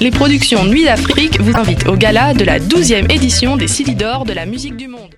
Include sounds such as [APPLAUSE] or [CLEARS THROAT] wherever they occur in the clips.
Les productions Nuit d'Afrique vous invitent au gala de la 12e édition des Silidor de la musique du monde.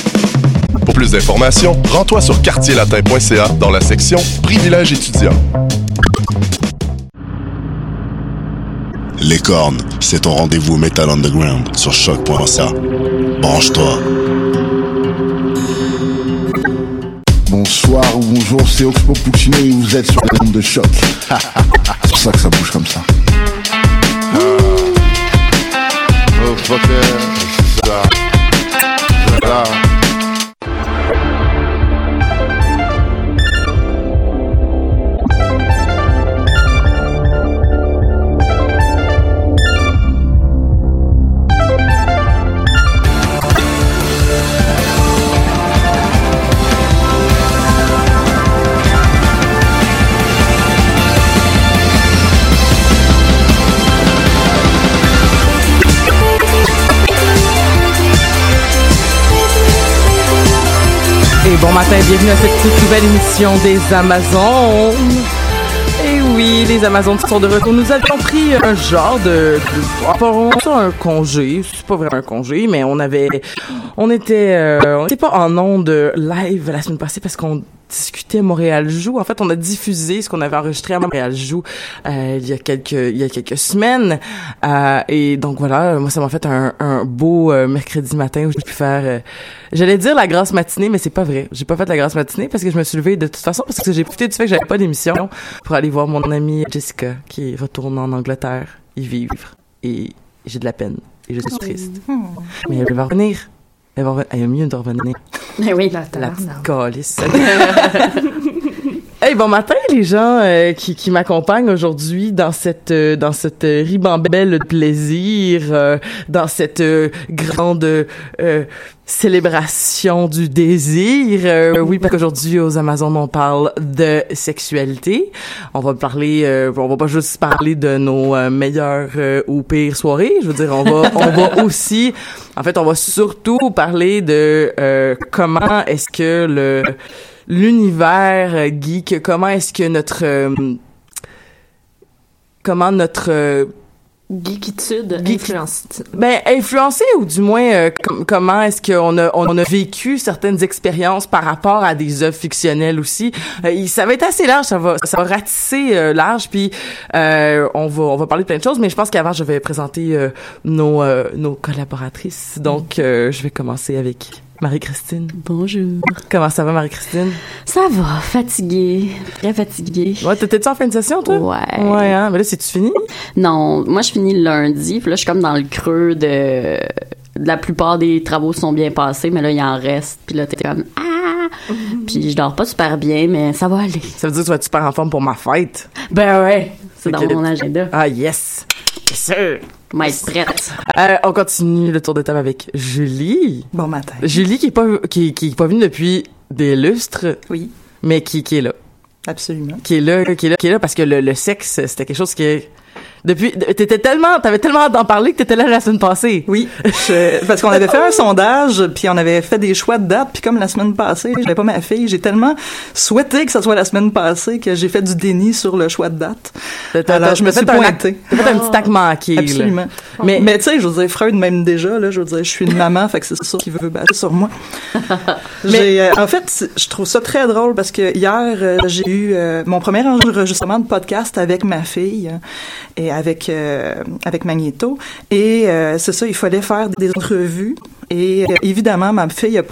Pour plus d'informations, rends-toi sur quartierlatin.ca dans la section Privilèges étudiants. Les cornes, c'est ton rendez-vous Metal Underground sur choc.ca. Branche-toi. Bonsoir ou bonjour, c'est Oxpo Puccino et vous êtes sur la onde de choc. [LAUGHS] c'est pour ça que ça bouge comme ça. Oh, bon matin, bienvenue à cette toute nouvelle émission des Amazones. Et oui, les Amazones sont de retour. Nous avions pris un genre de, de un congé, c'est pas vraiment un congé, mais on avait, on était, euh, on était pas en onde live la semaine passée parce qu'on discutait Montréal joue. En fait, on a diffusé ce qu'on avait enregistré à Montréal joue euh, il y a quelques il y a quelques semaines. Euh, et donc voilà, moi ça m'a fait un, un beau euh, mercredi matin où j'ai pu faire. euh, J'allais dire la grasse matinée, mais c'est pas vrai. J'ai pas fait la grasse matinée parce que je me suis levée de toute façon parce que j'ai profité du fait que j'avais pas d'émission pour aller voir mon amie Jessica qui retourne en Angleterre y vivre. Et j'ai de la peine et je suis triste. Mais elle va revenir. Elle va revenir. Elle est mieux de revenir. Mais oui, La petite calice. [LAUGHS] Hey, bon matin les gens euh, qui, qui m'accompagnent aujourd'hui dans cette euh, dans cette euh, ribambelle de plaisir, euh, dans cette euh, grande euh, célébration du désir. Euh, oui, parce qu'aujourd'hui aux Amazones on parle de sexualité. On va parler, euh, on va pas juste parler de nos meilleures ou pires soirées. Je veux dire, on va [LAUGHS] on va aussi, en fait, on va surtout parler de euh, comment est-ce que le l'univers euh, geek, comment est-ce que notre euh, comment notre euh, Geekitude, Geek- influence. ben influencé ou du moins euh, com- comment est-ce qu'on a on a vécu certaines expériences par rapport à des œuvres fictionnelles aussi? Euh, ça va être assez large ça va ça va ratisser euh, large puis euh, on va on va parler de plein de choses mais je pense qu'avant je vais présenter euh, nos euh, nos collaboratrices donc euh, je vais commencer avec Marie-Christine Bonjour. comment ça va Marie-Christine? Ça va, fatiguée, très fatiguée. ouais t'étais-tu en fin de session toi? Ouais. ouais hein? Mais là c'est tu fini? Non, moi je finis le lundi, puis là je suis comme dans le creux de... la plupart des travaux sont bien passés, mais là il en reste, puis là t'es comme ah, puis je dors pas super bien, mais ça va aller. ça veut dire que tu vas être super en forme pour ma fête? Ben ouais, c'est dans mon agenda. ah yes Bien sûr Mais être prête. Euh, on continue le tour de table avec Julie. Bon matin. Julie qui est pas qui, qui est pas venue depuis des lustres, Oui, mais qui, qui est là, absolument. qui est là, qui est là, qui est là parce que le, le sexe c'était quelque chose qui est Depuis, t'étais tellement, t'avais tellement hâte d'en parler que t'étais là la semaine passée. Oui, je- parce qu'on avait fait un sondage, puis on avait fait des choix de date, puis comme la semaine passée, j'avais pas ma fille, j'ai tellement souhaité que ça soit la semaine passée que j'ai fait du déni sur le choix de date. Alors je me suis pointée. acte- T'as fait un petit tac manqué. là. Absolument. Mais- Mais, mais tu sais, je veux dire, Freud même déjà, là, je veux dire, je suis une maman, fait que c'est ça qu'il veut battre sur moi. [LAUGHS] J'ai, euh, en fait, je trouve ça très drôle parce que hier, euh, j'ai eu euh, mon premier enregistrement de podcast avec ma fille euh, et avec euh, avec Magneto. Et euh, c'est ça, il fallait faire des entrevues. Et euh, évidemment, ma fille a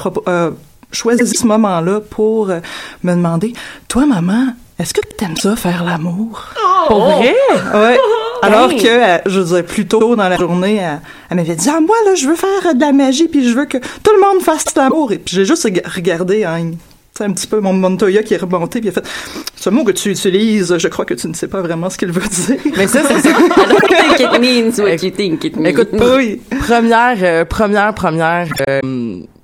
choisi ce moment-là pour euh, me demander, toi, maman, est-ce que tu aimes ça faire l'amour? Pour vrai? Ouais. [LAUGHS] Alors Hey. que, je dire, plus tôt dans la journée, elle, elle m'avait dit, ah, moi, là, je veux faire de la magie, puis je veux que tout le monde fasse l'amour. Et puis j'ai juste reg- regardé, hein, sais, un petit peu mon Montoya qui est remonté, puis il a fait, ce mot que tu utilises, je crois que tu ne sais pas vraiment ce qu'il veut dire. Mais ça, c'est ça. [LAUGHS] I don't think it means? What you think it means. Écoute, Oui. première, euh, première, première euh,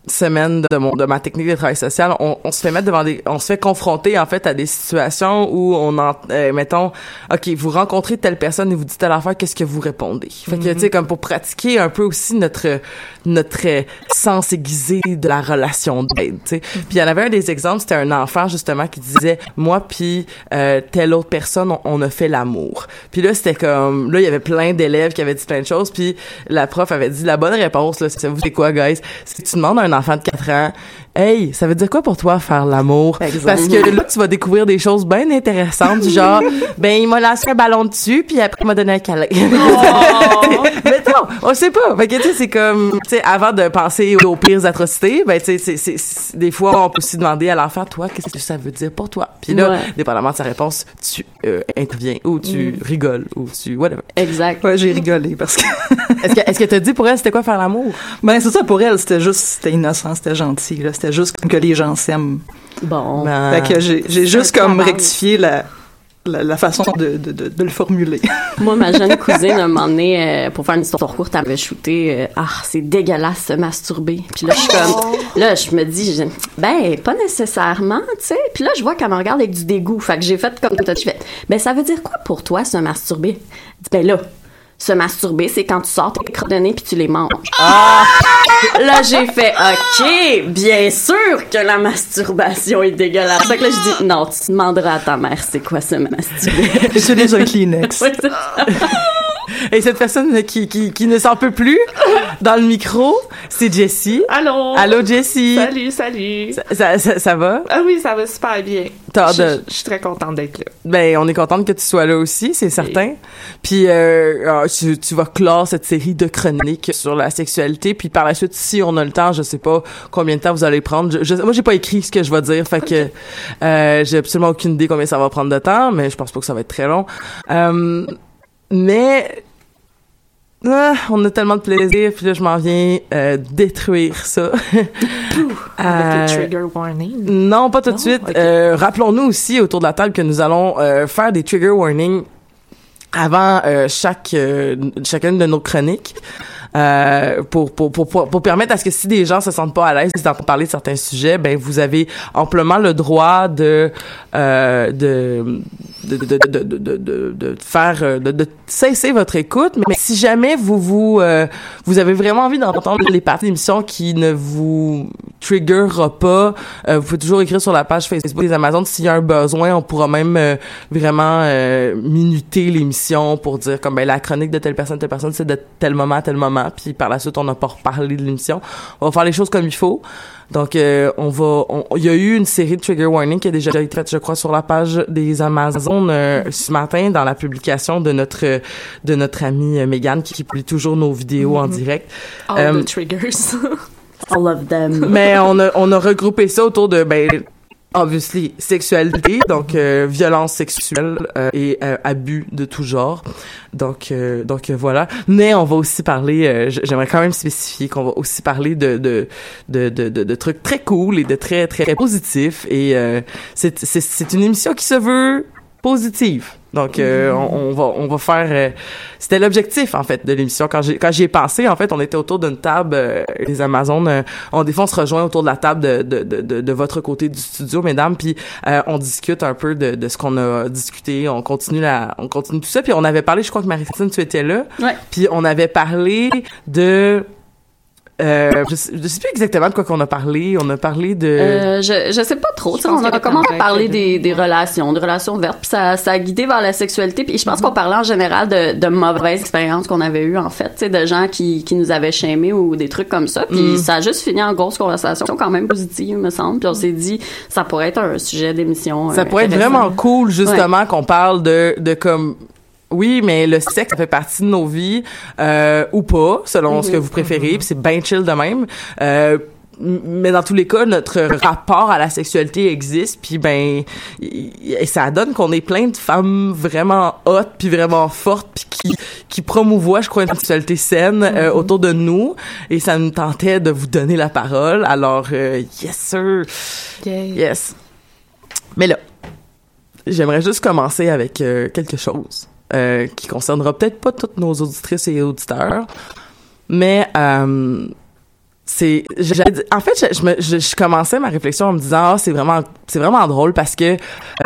semaine de mon de ma technique de travail social, on, on se fait mettre devant des, on se fait confronter en fait à des situations où on en, euh, mettons, ok, vous rencontrez telle personne et vous dites telle affaire, qu'est-ce que vous répondez? Fait que tu sais comme pour pratiquer un peu aussi notre notre sens aiguisé de la relation d'aide, tu sais. Puis il y en avait un des exemples, c'était un enfant justement qui disait moi puis euh, telle autre personne, on, on a fait l'amour. Puis là c'était comme là il y avait plein d'élèves qui avaient dit plein de choses, puis la prof avait dit la bonne réponse là, c'est vous c'est quoi guys? Si tu demandes à un enfant de 4 ans Hey, ça veut dire quoi pour toi faire l'amour? Parce que là, tu vas découvrir des choses bien intéressantes, du genre, [LAUGHS] ben, il m'a lancé un ballon dessus, puis après, il m'a donné un câlin. [LAUGHS] Mais non, on sait pas. Fait que, tu sais, c'est comme, tu sais, avant de penser aux pires atrocités, ben, tu sais, c'est, c'est, c'est- des fois, on peut aussi demander à l'enfant, toi, qu'est-ce que ça veut dire pour toi? Puis là, Ouais. dépendamment de sa réponse, tu euh, interviens, ou tu Mm. rigoles, ou tu, whatever. Exact. Ouais, j'ai rigolé parce que. Est-ce que, est-ce que t'as dit pour elle, c'était quoi faire l'amour? Ben, c'est ça, pour elle, c'était juste, c'était innocent, c'était gentil, là. C'était juste que les gens s'aiment. Bon. Ben, Fait que j'ai, juste comme travail. rectifié la, la, la façon de, de, de, de le formuler. [LAUGHS] Moi, ma jeune cousine, à un moment donné, euh, pour faire une histoire courte, elle m'avait shooté euh, Ah, c'est dégueulasse se masturber. Puis là, je suis comme... Là, je me dis, je- ben, pas nécessairement, tu sais. Puis là, je vois qu'elle me regarde avec du dégoût. Fait que j'ai fait comme toi, tu fais. Ben, ça veut dire quoi pour toi, se masturber? Je dis, ben là, se masturber, c'est quand tu sors tes nez puis tu les manges. Ah! Là, j'ai fait, OK, bien sûr que la masturbation est dégueulasse. Fait que là, je dis, non, tu demanderas à ta mère c'est quoi se masturber. Utilise un [LAUGHS] Kleenex. Ouais, c'est ça. Et cette personne qui, qui, qui ne s'en peut plus dans le micro, c'est Jessie. Allô? Allô, Jessie. Salut, salut. Ça, ça, ça, ça va? Ah oui, ça va super bien. Je de- je suis très contente d'être là. Ben, on est contente que tu sois là aussi, c'est certain. Puis, euh, euh, tu, tu vas clore cette série de chroniques sur la sexualité. Puis, par la suite, si on a le temps, je sais pas combien de temps vous allez prendre. Je, je- moi, j'ai pas écrit ce que je vais dire, fait que euh, j'ai absolument aucune idée combien ça va prendre de temps, mais je pense pas que ça va être très long. Euh, mais ah, on a tellement de plaisir, puis là, je m'en viens euh, détruire ça. [LAUGHS] Avec Euh, trigger warning. non, pas tout de suite. Euh, Rappelons-nous aussi autour de la table que nous allons faire des trigger warnings avant chaque chacune de nos chroniques. Euh, pour, pour, pour, pour, permettre à ce que si des gens se sentent pas à l'aise d'en parler de certains sujets, ben vous avez amplement le droit de euh, de, de, de, de, de, faire euh, de, cesser votre écoute. Mais si jamais vous vous euh, vous avez vraiment envie d'entendre les parties d'émission qui ne vous triggerera pas, euh, vous pouvez toujours écrire sur la page Facebook des Amazones s'il y a un besoin. On pourra même vraiment minuter l'émission pour dire comme ben la chronique de telle personne, telle personne, c'est de tel moment tel moment puis par la suite on n'a pas reparlé de l'émission on va faire les choses comme il faut donc euh, on va il y a eu une série de trigger warning qui a déjà été faite je crois sur la page des Amazones euh, ce matin dans la publication de notre de notre amie euh, Megan qui, qui publie toujours nos vidéos en Mhm. direct All Euh, the triggers. All of them. [LAUGHS] mais on a, on a regroupé ça autour de, ben, obviously, sexualité, donc euh, violence sexuelle euh, et euh, abus de tout genre. Donc, euh, donc euh, voilà. Mais on va aussi parler, euh, j'aimerais quand même spécifier qu'on va aussi parler de de, de, de, de, trucs très cool et de très, très, très positifs. Et c'est c'est- c'est une émission qui se veut positive. Donc, euh, on, on va, on va faire. euh, C'était l'objectif en fait de l'émission. Quand j'ai, quand j'y ai pensé, en fait, on était autour d'une table. euh, les Amazones, euh, on des fois on se rejoint autour de la table de, de, de, de, votre côté du studio, mesdames, puis on discute un peu de, de ce qu'on a discuté. On continue la, on continue tout ça. Puis on avait parlé, je crois que Marie-Christine, tu étais là. Ouais. Puis on avait parlé de euh, je, sais, je sais plus exactement de quoi qu'on a parlé. On a parlé de. Euh, je, je sais pas trop. tu sais, pense On a commencé à parler de- des, des relations, des relations ouvertes, puis ça, ça a guidé vers la sexualité. Puis je pense qu'on parlait en général de, de mauvaises expériences qu'on avait eues, en fait, tu sais, de gens qui, qui nous avaient shamés ou des trucs comme ça. Puis Mm. ça a juste fini en grosse conversation quand même positive, me semble. Puis on s'est dit, ça pourrait être un sujet d'émission. Ça euh, pourrait être vraiment cool, justement, qu'on parle de, de comme, oui, mais le sexe, ça fait partie de nos vies, euh, ou pas, selon ce que vous préférez, puis c'est bien chill de même. Euh, mais dans tous les cas, notre rapport à la sexualité existe, puis ben, et ça donne qu'on est plein de femmes vraiment hot, puis vraiment fortes, puis qui, qui promouvoient, je crois, une sexualité saine euh, autour de nous, et ça nous tentait de vous donner la parole. Alors, euh, yes sir, yes. Mais là, j'aimerais juste commencer avec euh, quelque chose euh, qui concernera peut-être pas toutes nos auditrices et auditeurs, mais euh, c'est en fait je, je, me- je- je commençais ma réflexion en me disant ah c'est vraiment c'est vraiment drôle parce que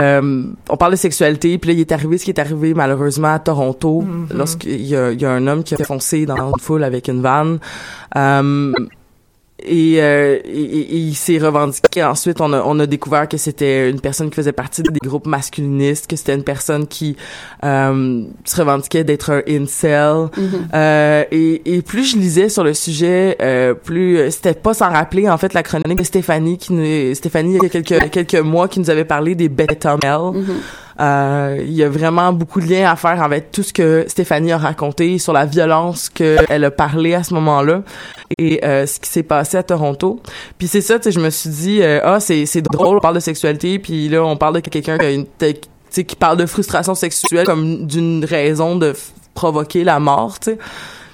euh, on parle de sexualité puis là il est arrivé ce qui est arrivé malheureusement à Toronto lorsqu'il y a, il y a un homme qui a foncé dans une foule avec une vanne. Euh, et, euh, et- et- il s'est revendiqué. Ensuite, on a, on a découvert que c'était une personne qui faisait partie des groupes masculinistes, que c'était une personne qui euh, se revendiquait d'être un incel. Euh, et, et plus je lisais sur le sujet, euh, plus euh, c'était pas sans rappeler en fait la chronique de Stéphanie qui nous, Stéphanie il y a quelques quelques mois qui nous avait parlé des beta males. Euh, il y a vraiment beaucoup de liens à faire avec tout ce que Stéphanie a raconté sur la violence qu'elle a parlé à ce moment-là et euh, ce qui s'est passé à Toronto. Puis c'est ça, tu sais, je me suis dit, euh, ah, c'est c'est drôle, on parle de sexualité, puis là, on parle de quelqu'un qui a une, tu sais, qui parle de frustration sexuelle comme d'une raison de provoquer la mort, tu sais.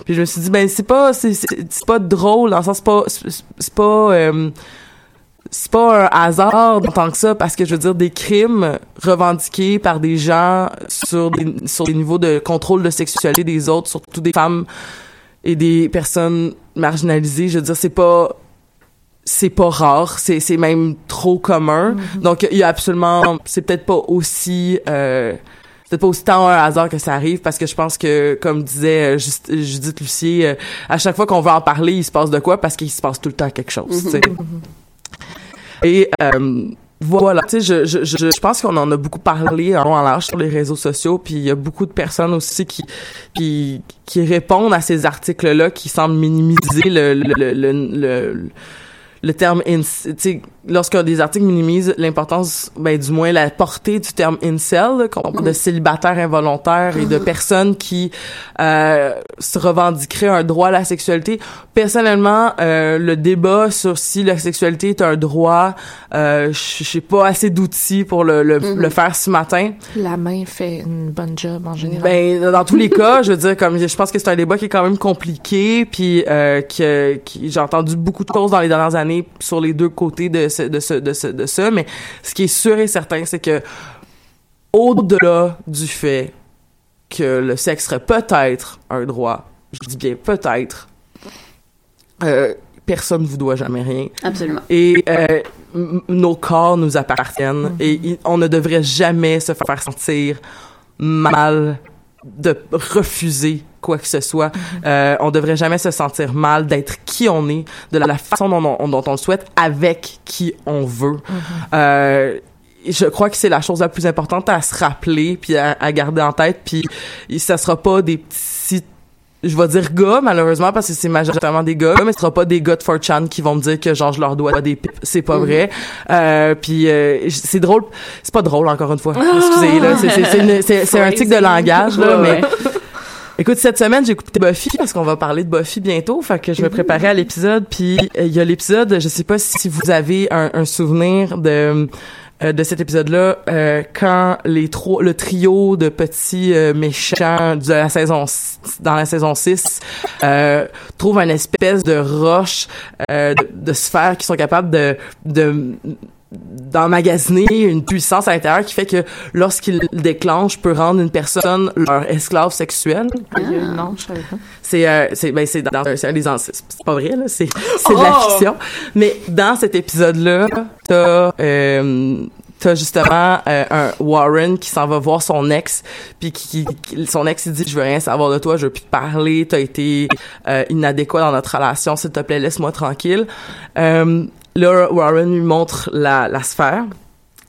Puis je me suis dit, ben c'est pas, c'est c'est pas drôle, dans le sens, c'est pas, c'est pas. euh, c'est pas un hasard en tant que ça parce que je veux dire des crimes revendiqués par des gens sur des sur des niveaux de contrôle de sexualité des autres surtout des femmes et des personnes marginalisées je veux dire c'est pas c'est pas rare c'est c'est même trop commun. Donc il y a absolument c'est peut-être pas aussi euh, c'est peut-être pas aussi tant un hasard que ça arrive parce que je pense que comme disait euh, Just- Judith Lucier euh, à chaque fois qu'on veut en parler il se passe de quoi? Parce qu'il se passe tout le temps quelque chose tu sais et euh, voilà, tu sais, je, je, je, je pense qu'on en a beaucoup parlé en long large sur les réseaux sociaux, puis il y a beaucoup de personnes aussi qui qui, qui répondent à ces articles-là, qui semblent minimiser le le le, le, le, terme lorsque des articles minimisent l'importance ben du moins la portée du terme incel qu'on parle de célibataire involontaire et de personnes qui euh, se revendiqueraient un droit à la sexualité. Personnellement euh, le débat sur si la sexualité est un droit euh, je j'ai pas assez d'outils pour le, le, le faire ce matin. La main fait une bonne job en général. ben dans tous les [LAUGHS] cas, je veux dire comme je pense que c'est un débat qui est quand même compliqué puis euh, que qui, j'ai entendu beaucoup de choses dans les dernières années sur les deux côtés de ce, de ce de ce de ça mais ce qui est sûr et certain c'est que au-delà du fait que le sexe serait peut-être un droit, je dis bien peut-être euh, personne ne vous doit jamais rien. Absolument. Et euh, nos corps nous appartiennent et i- on ne devrait jamais se faire sentir mal de refuser quoi que ce soit. Euh, on devrait jamais se sentir mal d'être qui on est, de la, façon dont on, dont on le souhaite, avec qui on veut. Euh, je crois que c'est la chose la plus importante à se rappeler puis à, à garder en tête puis ça sera pas des petits je vais dire gars malheureusement parce que c'est majoritairement des gars mais ce sera pas des gars de 4chan qui vont me dire que genre je leur dois des pipes. C'est pas vrai. Euh, puis euh, c'est drôle. C'est pas drôle encore une fois. Excusez là c'est c'est c'est une- c'est- c'est un tic de langage là Ouais, mais Écoute, cette semaine, j'ai écouté Buffy parce qu'on va parler de Buffy bientôt. Fait que je me préparais à l'épisode. Puis euh, il y a l'épisode, je sais pas si vous avez un, souvenir de euh, de cet épisode-là euh, quand les trois le trio de petits méchants de la saison dans la saison 6 euh, trouvent une espèce de roche de, de sphère qui sont capables de de d'emmagasiner une puissance à l'intérieur qui fait que lorsqu'il le déclenche peut rendre une personne leur esclave sexuelle. Ah. Non, je savais pas. C'est euh, c'est ben c'est dans c'est un des c'est pas vrai là, c'est c'est de la Oh! fiction. Mais dans cet épisode là, t'as euh, t'as justement euh, un Warren qui s'en va voir son ex puis qui, qui- son ex il dit je veux rien savoir de toi, je veux plus te parler, t'as été euh, inadéquat dans notre relation, s'il te plaît laisse-moi tranquille. Euh, là Warren lui montre la la sphère.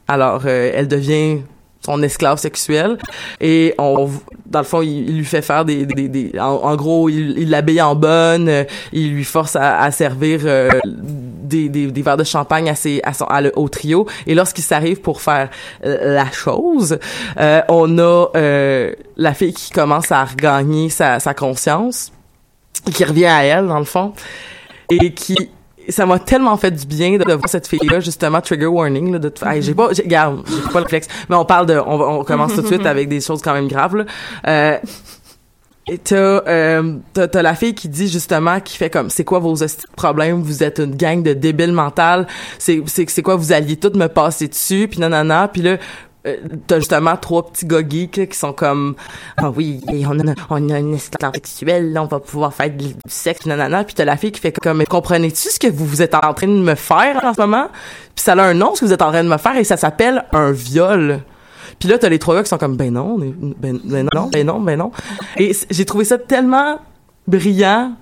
Alors euh, elle devient son esclave sexuel et on dans le fond il, lui fait faire des, des, des en, en gros il il l'habille en bonne euh, il lui force à, à servir euh, des, des, des verres de champagne à ses à son à le, au trio et lorsqu'il s'arrive pour faire euh, la chose euh, on a euh, la fille qui commence à regagner sa, sa conscience qui revient à elle dans le fond et qui ça m'a tellement fait du bien de voir cette fille-là, justement, trigger warning, là, de Hey, j'ai pas, regarde, j'ai pas le réflexe, mais on parle de, on, on commence tout de suite avec des choses quand même graves, là. Euh, t'as, euh, t'as, la fille qui dit justement, qui fait comme, c'est quoi vos problèmes, vous êtes une gang de débiles mentales, c'est, c'est, c'est quoi, vous alliez toutes me passer dessus, puis nanana, puis là, euh, t'as justement trois petits gars geeks qui sont comme ah oui et on a on a une esclave sexuelle là on va pouvoir faire du sexe nanana. Puis t'as la fille qui fait comme comprenez-tu ce que vous vous êtes en train de me faire en ce moment? Puis ça a un nom ce que vous êtes en train de me faire et ça s'appelle un viol. Puis là t'as les trois gars qui sont comme ben non ben, ben non ben non ben non. Et j'ai trouvé ça tellement brillant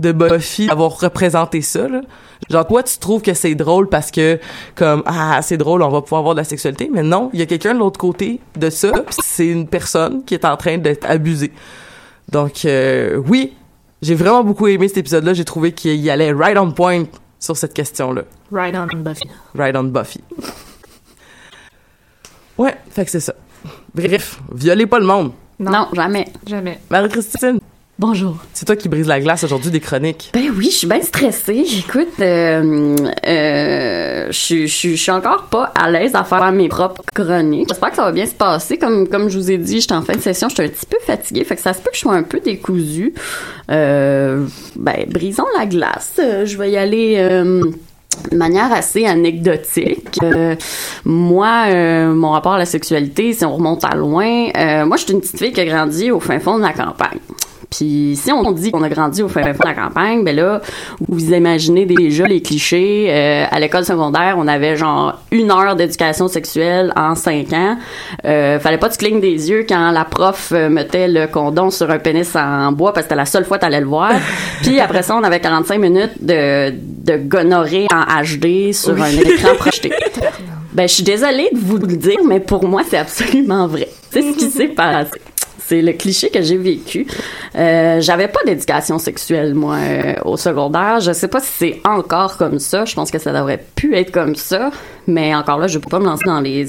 de Buffy d'avoir représenté ça là. Genre toi tu trouves que c'est drôle parce que comme ah c'est drôle on va pouvoir avoir de la sexualité mais non, il y a quelqu'un de l'autre côté de ça, pis c'est une personne qui est en train d'être abusée. Donc euh, oui, j'ai vraiment beaucoup aimé cet épisode là, j'ai trouvé qu'il y allait right on point sur cette question là. Right on Buffy. Right on Buffy. Ouais, fait que c'est ça. Bref, violez pas le monde. Non, jamais. Jamais. Marie-Christine. Bonjour. C'est toi qui brise la glace aujourd'hui des chroniques. Ben oui, je suis bien stressée. Écoute, euh, euh, je suis- je suis je suis encore pas à l'aise à faire mes propres chroniques. J'espère que ça va bien se passer. Comme, comme je vous ai dit, j'étais en fin de session, j'étais un petit peu fatiguée. Fait que ça se peut que je sois un peu décousue. Euh, ben, brisons la glace. Euh, je vais y aller... euh, de manière assez anecdotique. Euh, moi, euh, mon rapport à la sexualité, si on remonte à loin, euh, moi, je suis une petite fille qui a grandi au fin fond de la campagne. Puis si on dit qu'on a grandi au fin fond de la campagne, ben là, vous imaginez déjà les clichés. Euh, à l'école secondaire, on avait genre une heure d'éducation sexuelle en cinq ans. Euh, fallait pas que tu clignes des yeux quand la prof euh, mettait le condom sur un pénis en bois parce que c'était la seule fois que t'allais le voir. [LAUGHS] Puis après ça, on avait 45 minutes de, de gonorrhée en HD sur Oui. un écran projeté. [LAUGHS] Ben, je suis désolée de vous le dire, mais pour moi, c'est absolument vrai. C'est ce qui s'est passé. C'est le cliché que j'ai vécu. Euh, j'avais pas d'éducation sexuelle, moi, euh, au secondaire. Je sais pas si c'est encore comme ça. Je pense que ça devrait plus être comme ça. Mais encore là, je peux pas me lancer dans les.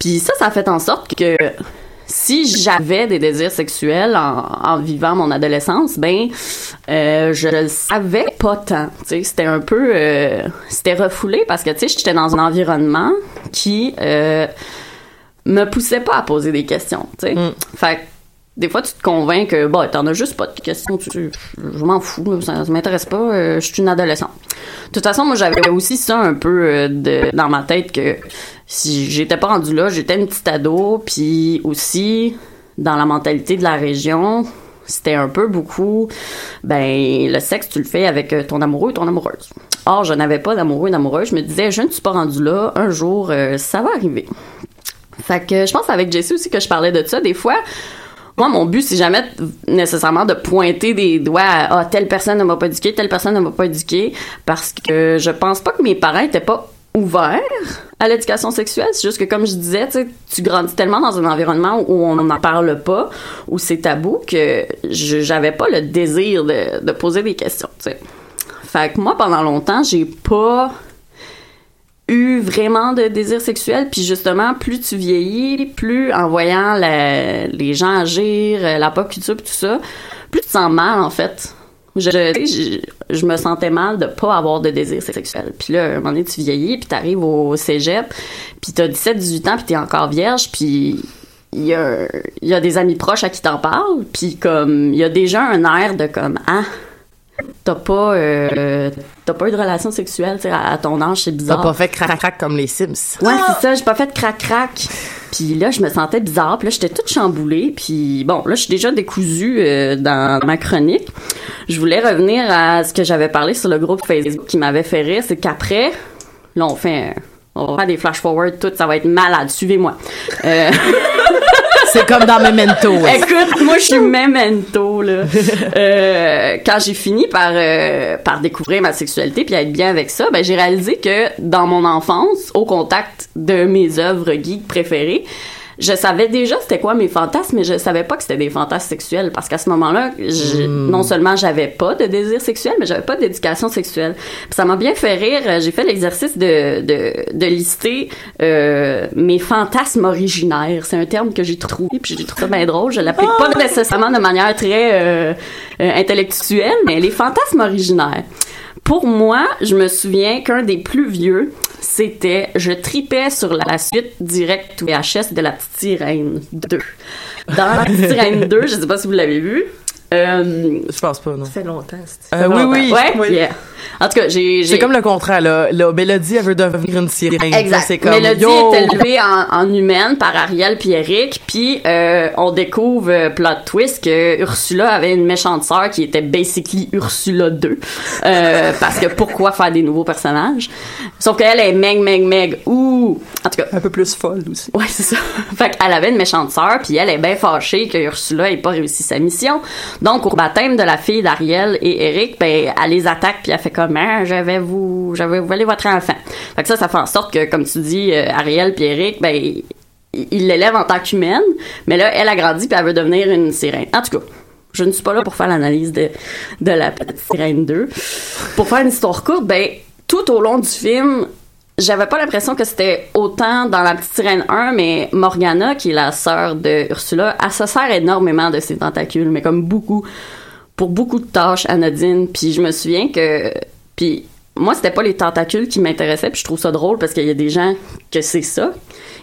Puis ça, ça fait en sorte que si j'avais des désirs sexuels en, vivant mon adolescence, ben euh, je le savais pas tant. C'était un peu, euh, c'était refoulé parce que tu sais, j'étais dans un environnement qui me poussait pas à poser des questions. Tu sais, fait que des fois, tu te convaincs que, bah, t'en as juste pas de questions, tu, je m'en fous, ça, ça m'intéresse pas, euh, je suis une adolescente. De toute façon, moi, j'avais aussi ça un peu euh, de, dans ma tête que si j'étais pas rendue là, j'étais une petite ado, puis aussi, dans la mentalité de la région, c'était un peu beaucoup, ben, le sexe, tu le fais avec euh, ton amoureux ou ton amoureuse. Or, je n'avais pas d'amoureux ou d'amoureuse, je me disais, je ne suis pas rendue là, un jour, euh, ça va arriver. Fait que je pense avec Jessie aussi que je parlais de ça. Des fois, moi, mon but, c'est jamais nécessairement de pointer des doigts à ah, telle personne ne m'a pas éduqué, telle personne ne m'a pas éduqué, parce que je pense pas que mes parents étaient pas ouverts à l'éducation sexuelle. C'est juste que, comme je disais, tu grandis tellement dans un environnement où on n'en parle pas, où c'est tabou, que j'avais pas le désir de, poser des questions, tu sais. Fait que moi, pendant longtemps, j'ai pas eu vraiment de désir sexuel puis justement plus tu vieillis plus en voyant la- les gens agir euh, la pop culture tout ça plus tu te sens mal en fait. Je, je, je, me sentais mal de pas avoir de désir sexuel. Puis là à un moment donné tu vieillis puis t'arrives au cégep puis t'as 17 18 ans puis t'es encore vierge puis il y a y a des amis proches à qui t'en parles puis comme il y a déjà un air de comme ah t'as pas, euh, t'as pas eu de relation sexuelle, tu sais, à, à ton âge, c'est T'as bizarre. pas fait crac-crac comme les Sims. Ouais, c'est ça, j'ai pas fait crac-crac. Puis là, je me sentais bizarre. Puis là, j'étais toute chamboulée. Puis bon, là, je suis déjà décousue euh, dans ma chronique. Je voulais revenir à ce que j'avais parlé sur le groupe Facebook qui m'avait fait rire. C'est qu'après, là, on fait... On va faire des flash-forward, tout, ça va être malade. Suivez-moi. Euh, [LAUGHS] C'est comme dans Memento. ouais. Écoute, moi je suis memento là. Euh, quand j'ai fini par euh, par découvrir ma sexualité puis être bien avec ça, ben j'ai réalisé que dans mon enfance, au contact de mes œuvres geeks préférées, je savais déjà c'était quoi mes fantasmes, mais je savais pas que c'était des fantasmes sexuels parce qu'à ce moment-là, je- non seulement j'avais pas de désir sexuel, mais j'avais pas d'éducation sexuelle. Puis ça m'a bien fait rire. J'ai fait l'exercice de, de, de lister euh, mes fantasmes originaires. C'est un terme que j'ai trouvé, puis j'ai trouvé ça bien drôle. Je l'applique pas nécessairement de manière très euh, euh, intellectuelle, mais les fantasmes originaires. Pour moi, je me souviens qu'un des plus vieux, c'était je tripais sur la suite directe VHS de la petite sirène 2. Dans la petite sirène 2, je sais pas si vous l'avez vu. Euh, Je pense pas, non. Ça fait longtemps. Euh, oui, oui. Ouais, yeah. En tout cas, j'ai. C'est comme le contraire, là. Là, Mélodie, elle veut devenir une sirène. Exact. C'est comme, Mélodie yo! est élevée en, en humaine par Ariel puis Eric, puis euh, on découvre euh, plot twist que Ursula avait une méchante sœur qui était basically Ursula 2. Euh, [LAUGHS] parce que pourquoi faire des nouveaux personnages? Sauf qu'elle est meg meg meg ou en tout cas Un peu plus folle aussi. Ouais, c'est ça. [LAUGHS] fait qu'elle avait une méchante sœur, puis elle est bien fâchée que Ursula ait pas réussi sa mission. Donc, au baptême de la fille d'Ariel et Eric, ben, elle les attaque, puis elle fait comme, Ah, je vais vous, je vais votre enfant. Fait que ça, ça fait en sorte que, comme tu dis, euh, Ariel puis Eric, ben, ils l'élèvent en tant qu'humaine, mais là, elle a grandi, puis elle veut devenir une sirène. En tout cas, je ne suis pas là pour faire l'analyse de, de la petite sirène 2. Pour faire une histoire courte, ben, tout au long du film, j'avais pas l'impression que c'était autant dans la petite sirène 1, mais Morgana, qui est la sœur de Ursula, elle se sert énormément de ses tentacules, mais comme beaucoup, pour beaucoup de tâches anodines. Puis je me souviens que, puis moi, c'était pas les tentacules qui m'intéressaient, puis je trouve ça drôle parce qu'il y a des gens que c'est ça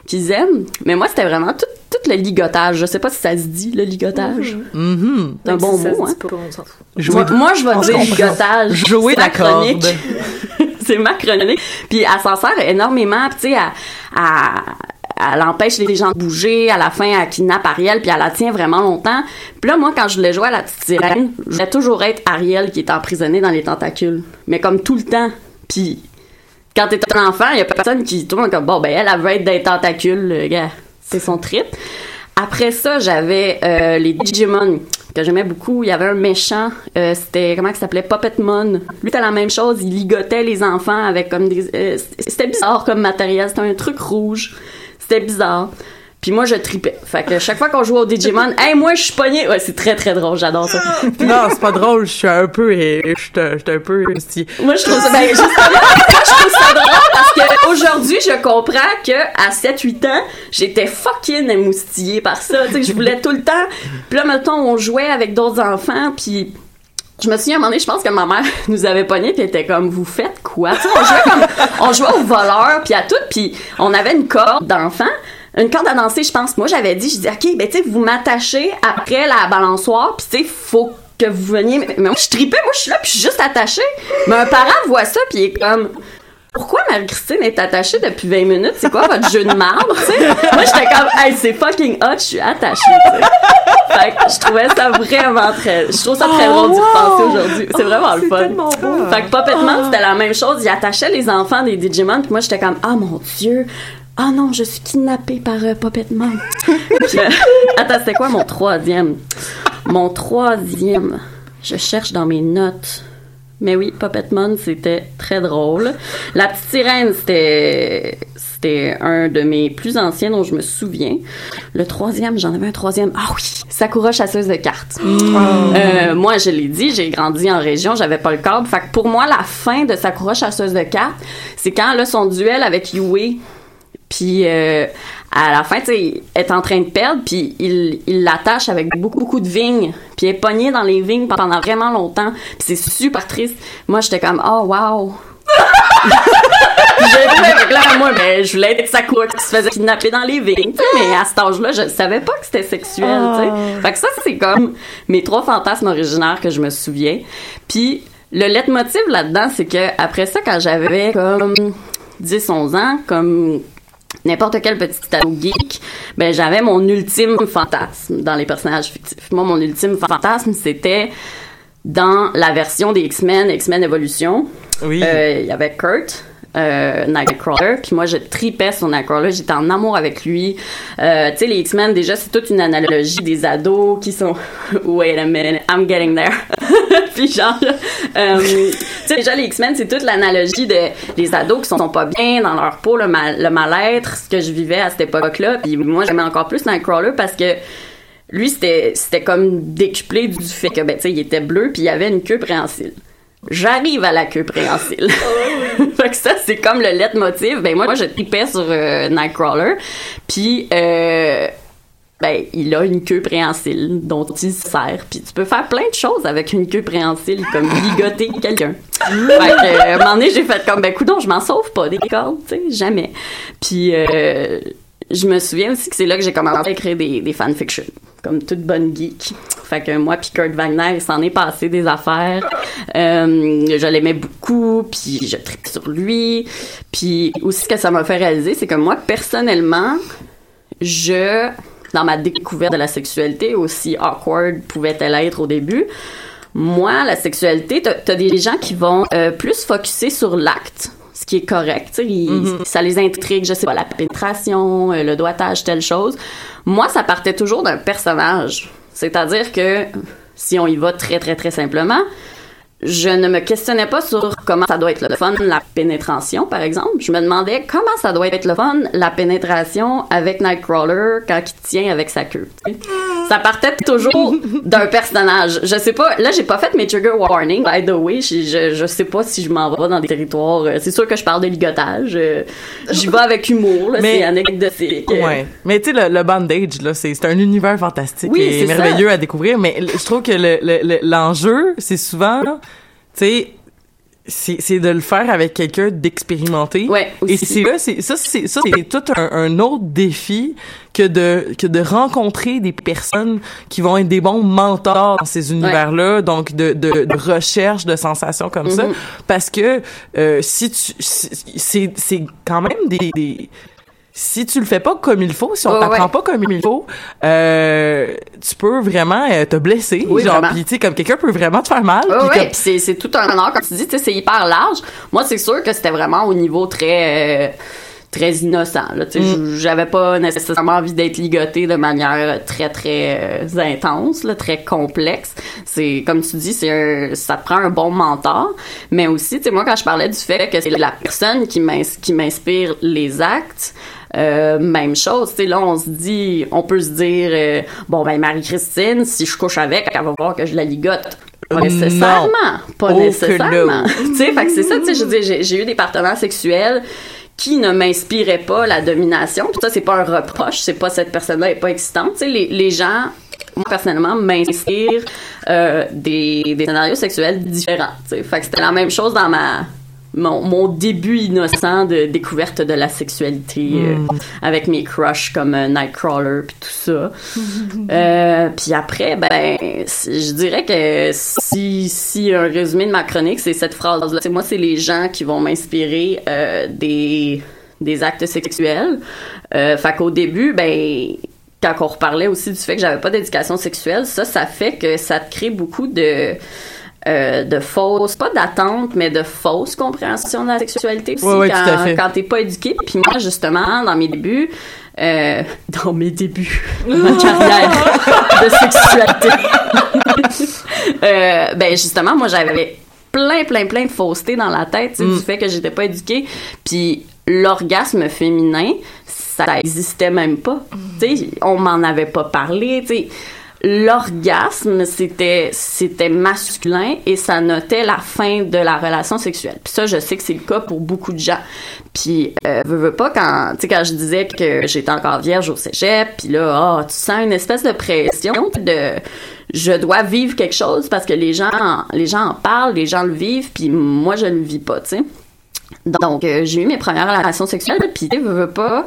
qu'ils aiment. Mais moi, c'était vraiment tout, tout le ligotage. Je sais pas si ça se dit, le ligotage. Mhm. C'est un bon si mot, hein. pas, on s'en fout. Moi, moi, je vais dire ligotage. Jouer la chronique. [LAUGHS] c'est ma chronique. Puis elle s'en sert énormément. Puis tu sais, elle, elle- elle empêche les gens de bouger. À la fin, elle kidnappe Ariel, puis elle la tient vraiment longtemps. Puis là, moi, quand je voulais jouer à la petite sirène, je voulais toujours être Ariel qui est emprisonnée dans les tentacules. Mais comme tout le temps. Puis quand t'es un enfant, il y a personne qui tourne comme bon ben elle, elle veut être des tentacules, le gars. C'est son trip. Après ça, j'avais euh, les Digimon que j'aimais beaucoup. Il y avait un méchant, euh, c'était comment il s'appelait? Puppetmon. Lui c'était la même chose, il ligotait les enfants avec comme des euh, c'était bizarre comme matériel, c'était un truc rouge. C'était bizarre. Puis moi je tripais. Fait que chaque fois qu'on jouait au Digimon, hey moi je suis pogné. Ouais, c'est très très drôle, j'adore ça. [LAUGHS] Non, c'est pas drôle. Je suis un peu, je suis un je suis un peu, petit. Moi, je trouve ça, ben, justement, [LAUGHS] je trouve ça drôle parce que aujourd'hui, je comprends que à 7-8 ans, j'étais fucking émoustillée par ça. Tu sais, je voulais tout le temps. Puis là, mettons, on jouait avec d'autres enfants, puis je me souviens, à un moment donné, je pense que ma mère [LAUGHS] nous avait pogné puis elle était comme, vous faites quoi? On jouait comme, on jouait au voleur, puis à tout, puis on avait une corde d'enfants. Une corde à danser, je pense. Moi, j'avais dit, je dis, OK, ben, tu sais, vous m'attachez après la balançoire, puis tu sais, faut que vous veniez. Mais moi, je tripais, moi, je suis là, puis je suis juste attachée. Mais un parent voit ça, puis il est comme, pourquoi Marie-Christine est attachée depuis 20 minutes? C'est quoi votre jeu de marbre? Moi, j'étais comme, hey, c'est fucking hot, je suis attachée, tu sais. Fait que je trouvais ça vraiment très, je trouve ça très drôle d'y repenser aujourd'hui. C'est vraiment le fun. Fait que Puppetman, c'était la même chose. Il attachait les enfants des Digimon, puis moi, j'étais comme, ah mon Dieu, ah non, je suis kidnappée par euh, Puppetman. Puis, euh, [LAUGHS] attends, c'était quoi mon troisième? Mon troisième, je cherche dans mes notes. Mais oui, Puppetmon, c'était très drôle. La petite sirène, c'était c'était un de mes plus anciens dont je me souviens. Le troisième, j'en avais un troisième. Ah oui, Sakura chasseuse de cartes. Euh, moi, je l'ai dit, j'ai grandi en région, j'avais pas le câble. Fait que pour moi, la fin de Sakura chasseuse de cartes, c'est quand a son duel avec Yue. Puis euh, à la fin, tu sais, est en train de perdre, puis il il l'attache avec beaucoup, beaucoup de vignes. Puis elle est pognée dans les vignes pendant vraiment longtemps. Puis c'est super triste. Moi, j'étais comme, oh, wow. [LAUGHS] J'ai là, moi, moi, ben, je voulais être Sakura qui se faisait kidnapper dans les vignes, mais à cet âge-là, je savais pas que c'était sexuel, tu sais. Oh. Fait que ça, c'est comme mes trois fantasmes originaires que je me souviens. Puis, le leitmotiv là-dedans, c'est que après ça, quand j'avais comme 10-11 ans, comme n'importe quel petit ado geek, ben j'avais mon ultime fantasme dans les personnages fictifs. Moi, mon ultime fantasme, c'était dans la version des X-Men, X-Men Evolution. Oui. Euh, Il y avait Kurt. Euh, Nightcrawler. Puis moi je tripais sur Nightcrawler. J'étais en amour avec lui. Euh, tu sais les X-Men déjà c'est toute une analogie des ados qui sont [LAUGHS] wait a minute I'm getting there. [LAUGHS] Puis genre euh, tu sais déjà les X-Men c'est toute l'analogie de ados qui sont, pas bien dans leur peau le, mal, le mal-être ce que je vivais à cette époque-là. Puis moi j'aimais encore plus Nightcrawler parce que lui c'était c'était comme décuplé du fait que ben tu sais il était bleu puis il avait une queue préhensile J'arrive à la queue préhensile. [LAUGHS] fait que ça, c'est comme le leitmotiv. Ben moi, moi je tripais sur euh, Nightcrawler. Puis, euh, ben, il a une queue préhensile dont il se sert. Puis tu peux faire plein de choses avec une queue préhensile, comme [LAUGHS] ligoter quelqu'un. fait que, euh, à un moment donné, j'ai fait comme, ben, coudonc, je m'en sauve pas des cordes, tu sais, jamais. Puis, euh, je me souviens aussi que c'est là que j'ai commencé à écrire des, des fanfictions, comme toute bonne geek. Fait que moi puis Kurt Wagner, il s'en est passé des affaires. Euh, je l'aimais beaucoup, puis je tripe sur lui. Puis aussi, ce que ça m'a fait réaliser, c'est que moi, personnellement, je, dans ma découverte de la sexualité, aussi awkward pouvait-elle être au début, moi, la sexualité, t'as des gens qui vont euh, plus focuser sur l'acte ce qui est correct. tu sais, ils- Mhm. Ça les intrigue, je sais pas, la pénétration, euh, le doigtage, telle chose. Moi, ça partait toujours d'un personnage. C'est-à-dire que si on y va très, très, très simplement, je ne me questionnais pas sur comment ça doit être le fun, la pénétration, par exemple. Je me demandais comment ça doit être le fun, la pénétration avec Nightcrawler quand il tient avec sa queue. Ça partait toujours d'un personnage. Je sais pas, là, j'ai pas fait mes trigger warnings. By the way, je, je, sais pas si je m'en vais dans des territoires. euh, C'est sûr que je parle de ligotage. euh, J'y vais avec humour, là, Mais- c'est anecdotique. euh, Ouais. Mais tu sais, le, le bandage, là, c'est un univers fantastique Oui, et c'est merveilleux ça. à découvrir. Mais je trouve que le- le- le- l'enjeu, c'est souvent, sais, c'est c'est de le faire avec quelqu'un d'expérimenté. Ouais, Et c'est là, c'est ça, c'est ça, c'est tout un, un autre défi que de que de rencontrer des personnes qui vont être des bons mentors dans ces univers-là, donc de, de, de recherche de sensations comme ça, Mhm. parce que euh, si tu si- c'est c'est quand même des, des si tu le fais pas comme il faut, si on t'apprend ouais. pas comme il faut, euh, tu peux vraiment euh, te blesser. Oui, genre, tu sais, comme quelqu'un peut vraiment te faire mal. Puis c'est, c'est tout un art, comme tu dis, tu sais, c'est hyper large. Moi, c'est sûr que c'était vraiment au niveau très, euh, très innocent, là, tu sais, Mm. j'avais pas nécessairement envie d'être ligotée de manière très, très euh, intense, là, très complexe. C'est, comme tu dis, c'est un, ça te prend un bon mentor, mais aussi, tu sais, moi, quand je parlais du fait que c'est la personne qui, m'ins- qui m'inspire les actes, euh, même chose, tu sais, là, on se dit, on peut se dire, euh, bon, ben, Marie-Christine, si je couche avec, elle va voir que je la ligote. Pas nécessairement. non. Pas Oh nécessairement. [LAUGHS] tu sais, fait que c'est ça, tu sais, je j'ai- eu des partenaires sexuels qui ne m'inspiraient pas la domination. Puis ça, c'est pas un reproche, c'est pas cette personne-là est pas excitante. Tu sais, les, les gens, moi, personnellement, m'inspirent euh, des, des scénarios sexuels différents. Tu sais, fait que c'était la même chose dans ma mon, mon début innocent de découverte de la sexualité euh, Mm. avec mes crushs comme euh, Nightcrawler puis tout ça. [LAUGHS] Euh, puis après, ben, je dirais que si, si un résumé de ma chronique, c'est cette phrase-là. C'est moi, c'est les gens qui vont m'inspirer euh, des, des actes sexuels. Euh, fait qu'au début, ben, quand on reparlait aussi du fait que j'avais pas d'éducation sexuelle, ça, ça fait que ça te crée beaucoup de euh, de fausses, pas d'attente, mais de fausses compréhensions de la sexualité aussi Ouais, ouais, quand, quand t'es pas éduqué. Puis moi, justement, dans mes débuts, euh, [LAUGHS] dans mes débuts, de [LAUGHS] ma carrière de sexualité, [LAUGHS] euh, ben justement, moi, j'avais plein, plein, plein de fausseté dans la tête tu sais, Mm. du fait que j'étais pas éduquée. Puis l'orgasme féminin, ça existait même pas. Tu sais, on m'en avait pas parlé, tu sais. L'orgasme, c'était c'était masculin et ça notait la fin de la relation sexuelle. Puis ça, je sais que c'est le cas pour beaucoup de gens. Puis, euh, veux, veux pas, quand, tu sais, quand je disais que j'étais encore vierge au cégep, puis là, ah, tu sens une espèce de pression de je dois vivre quelque chose parce que les gens, les gens en parlent, les gens le vivent, puis moi, je ne le vis pas, tu sais. Donc, euh, j'ai eu mes premières relations sexuelles, puis tu veux, veux pas,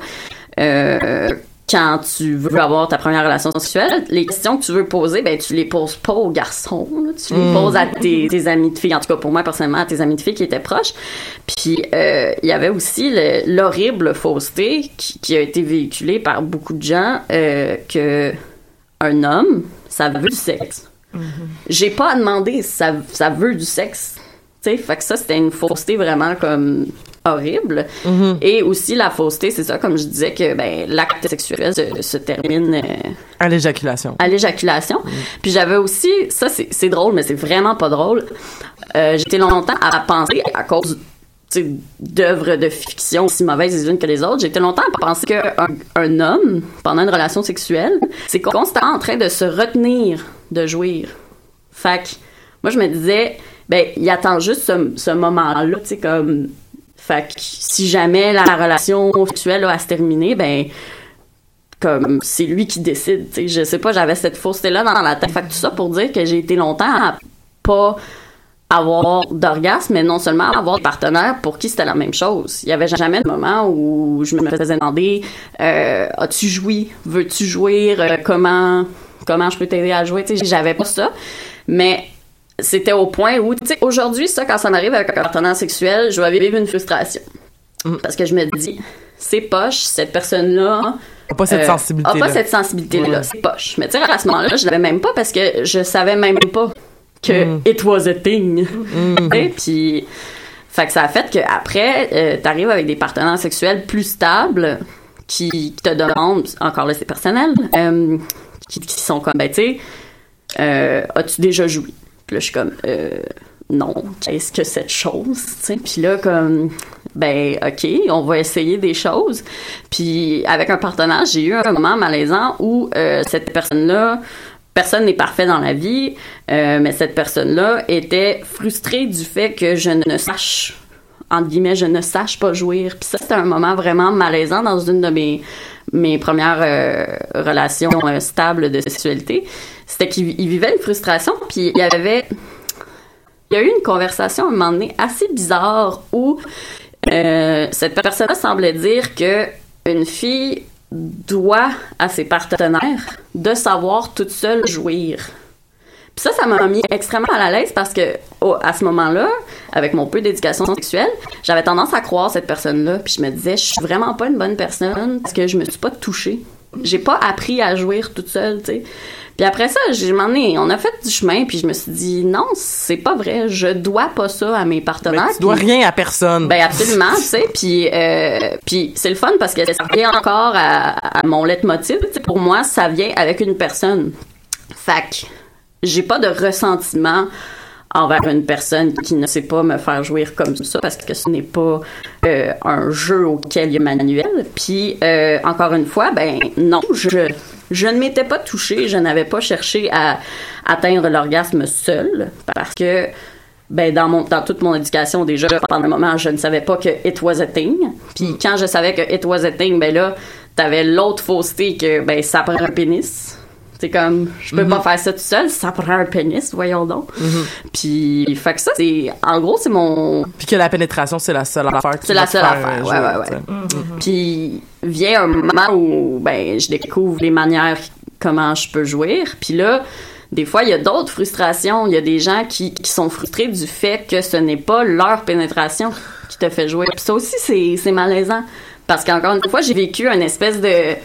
euh, quand tu veux avoir ta première relation sexuelle, les questions que tu veux poser, ben tu les poses pas aux garçons, là. tu les Mm. poses à tes, tes amis de filles, en tout cas pour moi personnellement, à tes amis de filles qui étaient proches. Puis euh, il y avait aussi le- l'horrible fausseté qui, qui a été véhiculée par beaucoup de gens euh, que un homme, ça veut du sexe. J'ai pas à demander si ça, ça veut du sexe. Tu sais, fait que ça, c'était une fausseté vraiment comme horrible. Et aussi, la fausseté, c'est ça, comme je disais, que ben, l'acte sexuel se, se termine euh, À l'éjaculation. à l'éjaculation. Puis j'avais aussi, ça c'est drôle, mais c'est vraiment pas drôle. Euh, J'étais longtemps à penser, à cause d'œuvres de fiction aussi mauvaises les unes que les autres, j'étais longtemps à penser qu'un un homme, pendant une relation sexuelle, c'est constamment en train de se retenir de jouir. Fait que, moi, je me disais, ben, il attend juste ce, ce moment-là, tu sais, comme. Fait que si jamais la relation sexuelle a à se terminer, ben, comme c'est lui qui décide. tu sais. Je sais pas, j'avais cette fausseté-là dans la tête. Fait que tout ça pour dire que j'ai été longtemps à pas avoir d'orgasme, mais non seulement avoir des partenaires pour qui c'était la même chose. Il y avait jamais de moment où je me faisais demander euh, as-tu joui? Veux-tu jouir? Euh, Comment comment je peux t'aider à jouer? J'avais pas ça, mais c'était au point où, tu sais, aujourd'hui, ça, quand ça m'arrive avec un partenaire sexuel, je vais vivre une frustration. Parce que je me dis, c'est poche, cette personne-là. A pas cette euh, sensibilité-là. Pas cette sensibilité-là, c'est poche. Mais tu sais, à ce moment-là, je l'avais même pas parce que je savais même pas que Mm. it was a thing. Tu sais, Puis, fait que ça a fait qu'après, euh, t'arrives avec des partenaires sexuels plus stables qui, qui te demandent, encore là, c'est personnel, euh, qui, qui sont comme, ben, tu sais, euh, as-tu déjà joué? Puis là, je suis comme, euh, non, qu'est-ce que cette chose? tu sais? Puis là, comme, ben, OK, on va essayer des choses. Puis avec un partenaire, j'ai eu un moment malaisant où euh, cette personne-là, personne n'est parfait dans la vie, euh, mais cette personne-là était frustrée du fait que je ne sache entre guillemets, je ne sache pas jouir. Puis ça, c'était un moment vraiment malaisant dans une de mes, mes premières euh, relations euh, stables de sexualité. C'était qu'il il vivait une frustration, puis il y avait... Il y a eu une conversation à un moment donné assez bizarre où euh, cette personne-là semblait dire que une fille doit à ses partenaires de savoir toute seule jouir. Puis ça, ça m'a mis extrêmement à l'aise parce que à ce moment-là, avec mon peu d'éducation sexuelle, j'avais tendance à croire cette personne-là. Puis je me disais, je suis vraiment pas une bonne personne parce que je me suis pas touchée. J'ai pas appris à jouir toute seule, tu sais. Puis après ça, j'ai demandé, on a fait du chemin, puis je me suis dit, non, c'est pas vrai, je dois pas ça à mes partenaires. Mais tu dois rien à personne. ben absolument, tu sais, puis euh, puis c'est le fun parce que ça revient encore à, à mon leitmotiv. Pour moi, ça vient avec une personne. Que j'ai pas de ressentiment envers une personne qui ne sait pas me faire jouir comme ça parce que ce n'est pas euh, un jeu auquel il y a manuel. Puis euh, encore une fois, ben non, je je ne m'étais pas touchée, je n'avais pas cherché à atteindre l'orgasme seule parce que ben dans mon dans toute mon éducation déjà pendant un moment je ne savais pas que it was a thing. Puis quand je savais que it was a thing ben là t'avais l'autre fausseté que ben ça prend un pénis c'est comme je peux pas faire ça tout seul ça prend un pénis voyons donc puis fait que ça c'est en gros c'est mon Puis que la pénétration, c'est la seule affaire. qui c'est la seule faire, affaire, ouais, ouais, tu sais. ouais. Puis vient un moment où ben je découvre les manières comment je peux jouir. Puis là, des fois, il y a d'autres frustrations. Il y a des gens qui, qui sont frustrés du fait que ce n'est pas leur pénétration qui te fait jouer. Puis ça aussi, c'est c'est malaisant. Parce qu'encore une fois, j'ai vécu une espèce de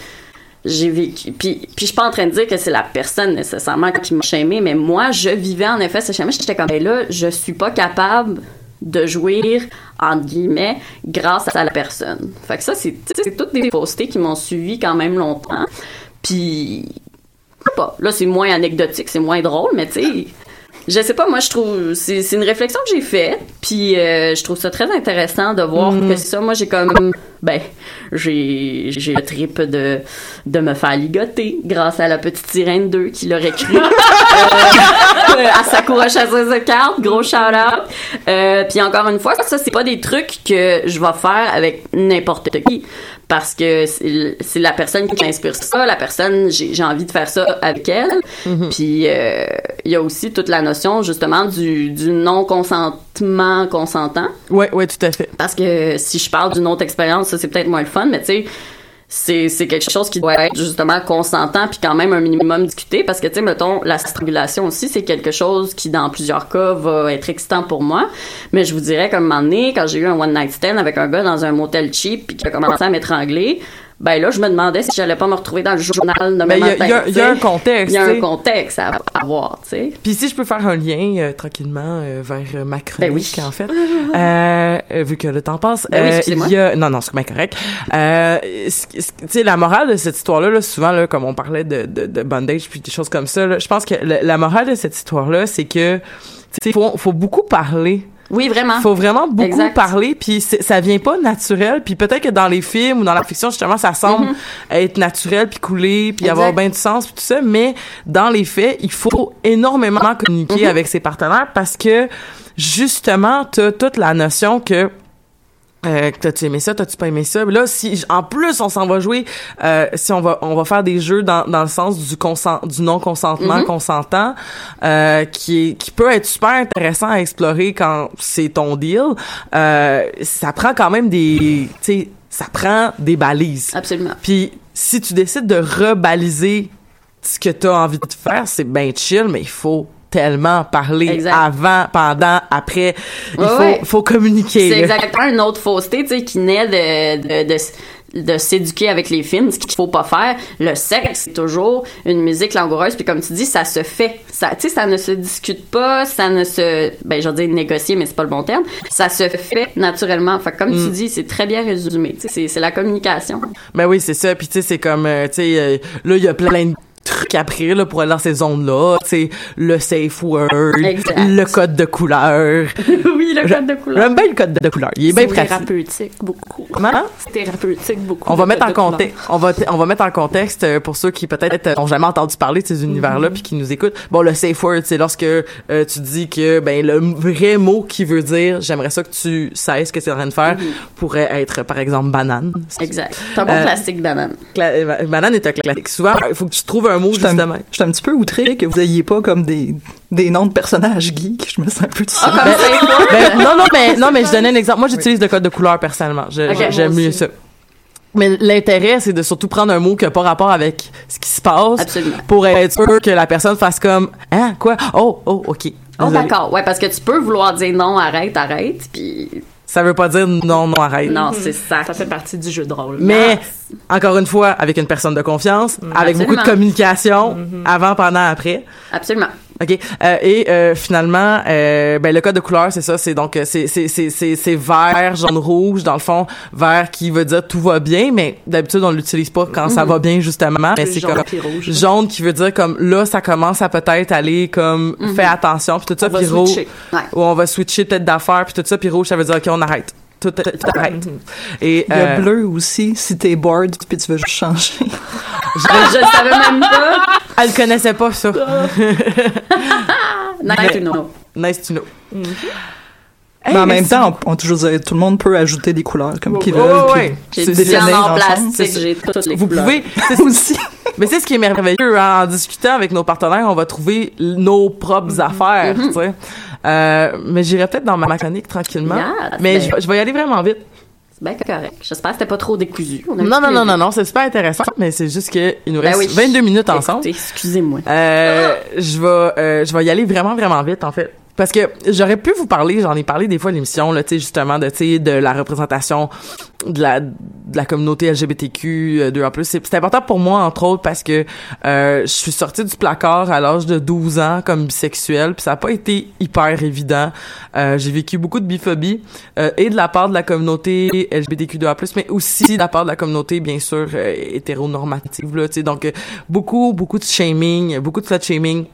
j'ai vécu. Puis puis je suis pas en train de dire que c'est la personne nécessairement qui m'a shamé mais moi je vivais en effet ce schéma. J'étais comme ben là je suis pas capable de jouir entre guillemets grâce à la personne. Fait que ça c'est toutes des faussetés qui m'ont suivi quand même longtemps. Puis je sais pas. Là c'est moins anecdotique c'est moins drôle mais tu sais je sais pas, moi je trouve c'est une réflexion que j'ai faite, puis euh, je trouve ça très intéressant de voir Mhm. que ça, moi j'ai comme ben, j'ai, j'ai le trip de, me faire ligoter grâce à la petite sirène 2 qui l'aurait [LAUGHS] cru. Euh, à Sakura chasseuse gros shout out. Euh, puis encore une fois, ça c'est pas des trucs que je vais faire avec n'importe qui parce que c'est la personne qui m'inspire ça, la personne j'ai envie de faire ça avec elle. Puis euh, il y a aussi toute la notion justement du, du non consentement consentant. Ouais, ouais, tout à fait. Parce que si je parle d'une autre expérience, ça c'est peut-être moins le fun, mais tu sais, c'est, c'est quelque chose qui doit être justement consentant puis quand même un minimum discuté parce que tu sais mettons la strangulation aussi c'est quelque chose qui dans plusieurs cas va être excitant pour moi. Mais je vous dirais comme un moment donné quand j'ai eu un one night stand avec un gars dans un motel cheap puis qui a commencé à m'étrangler ben là je me demandais si j'allais pas me retrouver dans le journal de il y a- il y a- il y a un contexte, il y a un contexte à avoir tu sais Puis si je peux faire un lien euh, tranquillement euh, vers euh, ma chronique, Ben oui. en fait, euh, euh, vu que le temps passe, Ben oui, euh, il y a non non c'est bien correct. Euh, tu sais la morale de cette histoire-là, là, souvent là, comme on parlait de, de, de bondage puis des choses comme ça, je pense que le- la morale de cette histoire-là, c'est que tu sais faut faut beaucoup parler. Oui vraiment. Faut vraiment beaucoup Exact. parler, puis ça vient pas naturel, puis peut-être que dans les films ou dans la fiction justement ça semble être naturel puis couler puis avoir bien du sens puis tout ça, mais dans les faits il faut énormément communiquer avec ses partenaires parce que justement t'as toute la notion que euh, t'as-tu aimé ça, t'as-tu pas aimé ça? Là, si en plus on s'en va jouer, euh, si on va on va faire des jeux dans, dans le sens du consent, du non consentement Mhm. consentant, euh, qui est, qui peut être super intéressant à explorer quand c'est ton deal. Euh, ça prend quand même des, tu sais, ça prend des balises. absolument Puis si tu décides de rebaliser ce que tu as envie de faire, c'est bien chill, mais il faut tellement parler Exact. avant, pendant, après. Il Ouais, faut, ouais. faut communiquer. C'est exactement une autre fausseté, tu sais, qui naît de, de, de, de s'éduquer avec les films, ce qu'il faut pas faire. Le sexe, c'est toujours une musique langoureuse, puis comme tu dis, ça se fait. Ça, tu sais, ça ne se discute pas, ça ne se, ben, je veux dire négocier, mais c'est pas le bon terme. Ça se fait naturellement. Fait comme Mm. tu dis, c'est très bien résumé. C'est la communication. Ben oui, c'est ça. Puis tu sais, c'est comme, euh, tu sais, euh, là, il y a plein de trucs après là pour aller dans ces zones-là. Sais, le safe word, Exact. le code de couleur. [LAUGHS] oui, le code de couleur. J'aime bien le code de couleur. Il est bien C'est pratique. thérapeutique, beaucoup. Comment? C'est thérapeutique, beaucoup. On va mettre en contexte. On va on va mettre en contexte pour ceux qui peut-être euh, ont jamais entendu parler de ces univers-là puis qui nous écoutent. Bon, le safe word, c'est lorsque euh, tu dis que ben le vrai mot qui veut dire j'aimerais ça que tu sais ce que tu es en train de faire pourrait être par exemple banane. Exact. C'est un bon Euh, classique banane. Cla- euh, banane est un classique. Souvent, il faut que tu trouves un mot J'étais un, justement. j'étais un petit peu outré que vous ayez pas comme des, des noms de personnages geeks. Je me sens un peu tout Ah, seul. comme safe word? Ben, non, non, mais non, mais je donnais un exemple. Moi, j'utilise le code de couleur personnellement. Je- je- J'aime mieux ça. Mais l'intérêt, c'est de surtout prendre un mot qui n'a pas rapport avec ce qui se passe Absolument. pour être sûr que la personne fasse comme Hein, quoi? Oh, oh, ok. Oh, d'accord. Ouais, parce que tu peux vouloir dire non, arrête, arrête, puis Ça veut pas dire non, non, arrête. non, c'est ça. Ça fait partie du jeu de rôle. Mais, encore une fois, avec une personne de confiance, avec beaucoup de communication, avant, pendant, après. Absolument. OK. Euh, et euh, finalement, euh, ben, le code de couleur, c'est ça. C'est donc, c'est c'est c'est c'est c'est vert, jaune, rouge. Dans le fond, vert qui veut dire tout va bien, mais d'habitude, on l'utilise pas quand ça va bien, justement. Mais c'est jaune comme rouge. jaune qui veut dire comme là, ça commence à peut-être aller comme fais attention, puis tout ça. Puis rouge. Ouais. ou on va switcher peut-être d'affaires, puis tout ça. Puis rouge, ça veut dire OK, on arrête. Tout, tout, tout arrête. Et Il y a euh, bleu aussi, si t'es bored puis tu veux juste changer. [LAUGHS] Je le savais même pas. Elle connaissait pas ça. [LAUGHS] Nice to know. nice to know. Mais en même temps, on, on tout le monde peut ajouter des couleurs comme puis ouais. J'ai du en plastique, j'ai toutes les Vous couleurs. pouvez, c'est aussi. [LAUGHS] Mais c'est ce qui est merveilleux, hein, en discutant avec nos partenaires, on va trouver nos propres affaires, tu sais. Euh, mais j'irai peut-être dans ma chronique tranquillement. Mais ben- je vais y aller vraiment vite. Bien correct. J'espère que c'était pas trop décousu. On a un Non, non, non, non, non, c'est super intéressant, mais c'est juste que il nous Ben reste oui. 22 minutes ensemble. Excusez-moi. Euh, je vais, euh, je vais y aller vraiment, vraiment vite, en fait. Parce que j'aurais pu vous parler, j'en ai parlé des fois à l'émission, là, tu justement, de, tu de la représentation de la, de la communauté LGBTQ, 2 en plus. C'est important pour moi, entre autres, parce que euh, je suis sortie du placard à l'âge de 12 ans comme bisexuelle, puis ça n'a pas été hyper évident. Euh, J'ai vécu beaucoup de biphobie, euh, et de la part de la communauté LGBTQ2A+, mais aussi de la part de la communauté, bien sûr, euh, hétéronormative, là, tu sais. Donc, euh, beaucoup, beaucoup de shaming, beaucoup de slut shaming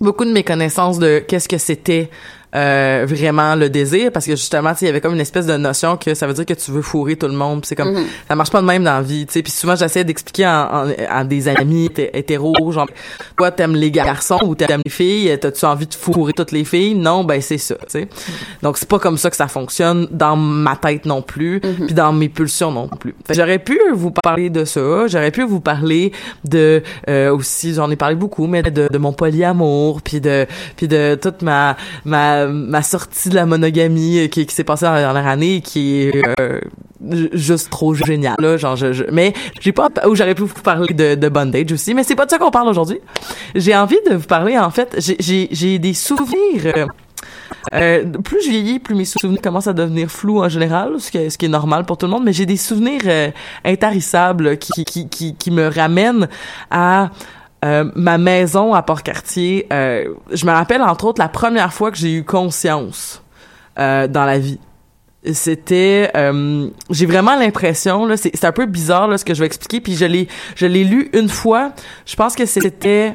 beaucoup de méconnaissance de qu'est-ce que c'était euh, vraiment le désir parce que justement, tu sais, il y avait comme une espèce de notion que ça veut dire que tu veux fourrer tout le monde. C'est comme Mhm. ça marche pas de même dans la vie, tu sais. Puis souvent j'essaie d'expliquer en- en- à des amis hété- hétéros, genre toi t'aimes les garçons ou t'aimes les filles, t'as-tu envie de fourrer toutes les filles? Non, ben c'est ça, tu sais. Donc c'est pas comme ça que ça fonctionne dans ma tête non plus, puis dans mes pulsions non plus. J'aurais pu vous parler de ça, j'aurais pu vous parler de euh, aussi, j'en ai parlé beaucoup, mais de, de mon polyamour, puis de puis de toute ma ma ma sortie de la monogamie euh, qui, qui s'est passée dans la dernière année, qui est euh, ju- juste trop génial là, genre je, je- mais j'ai pas ou j'aurais pu vous parler de, de bondage aussi, mais c'est pas de ça qu'on parle aujourd'hui. J'ai envie de vous parler en fait, j'ai j'ai j'ai des souvenirs euh, euh, plus je vieillis, plus mes souvenirs commencent à devenir flous en général, ce qui est, ce qui est normal pour tout le monde, mais j'ai des souvenirs euh, intarissables qui, qui, qui, qui me ramènent à euh, ma maison à Port-Cartier. Euh, je me rappelle entre autres la première fois que j'ai eu conscience euh, dans la vie. C'était, euh, j'ai vraiment l'impression là, c'est un peu bizarre là ce que je vais expliquer, puis je l'ai, je l'ai lu une fois. Je pense que c'était,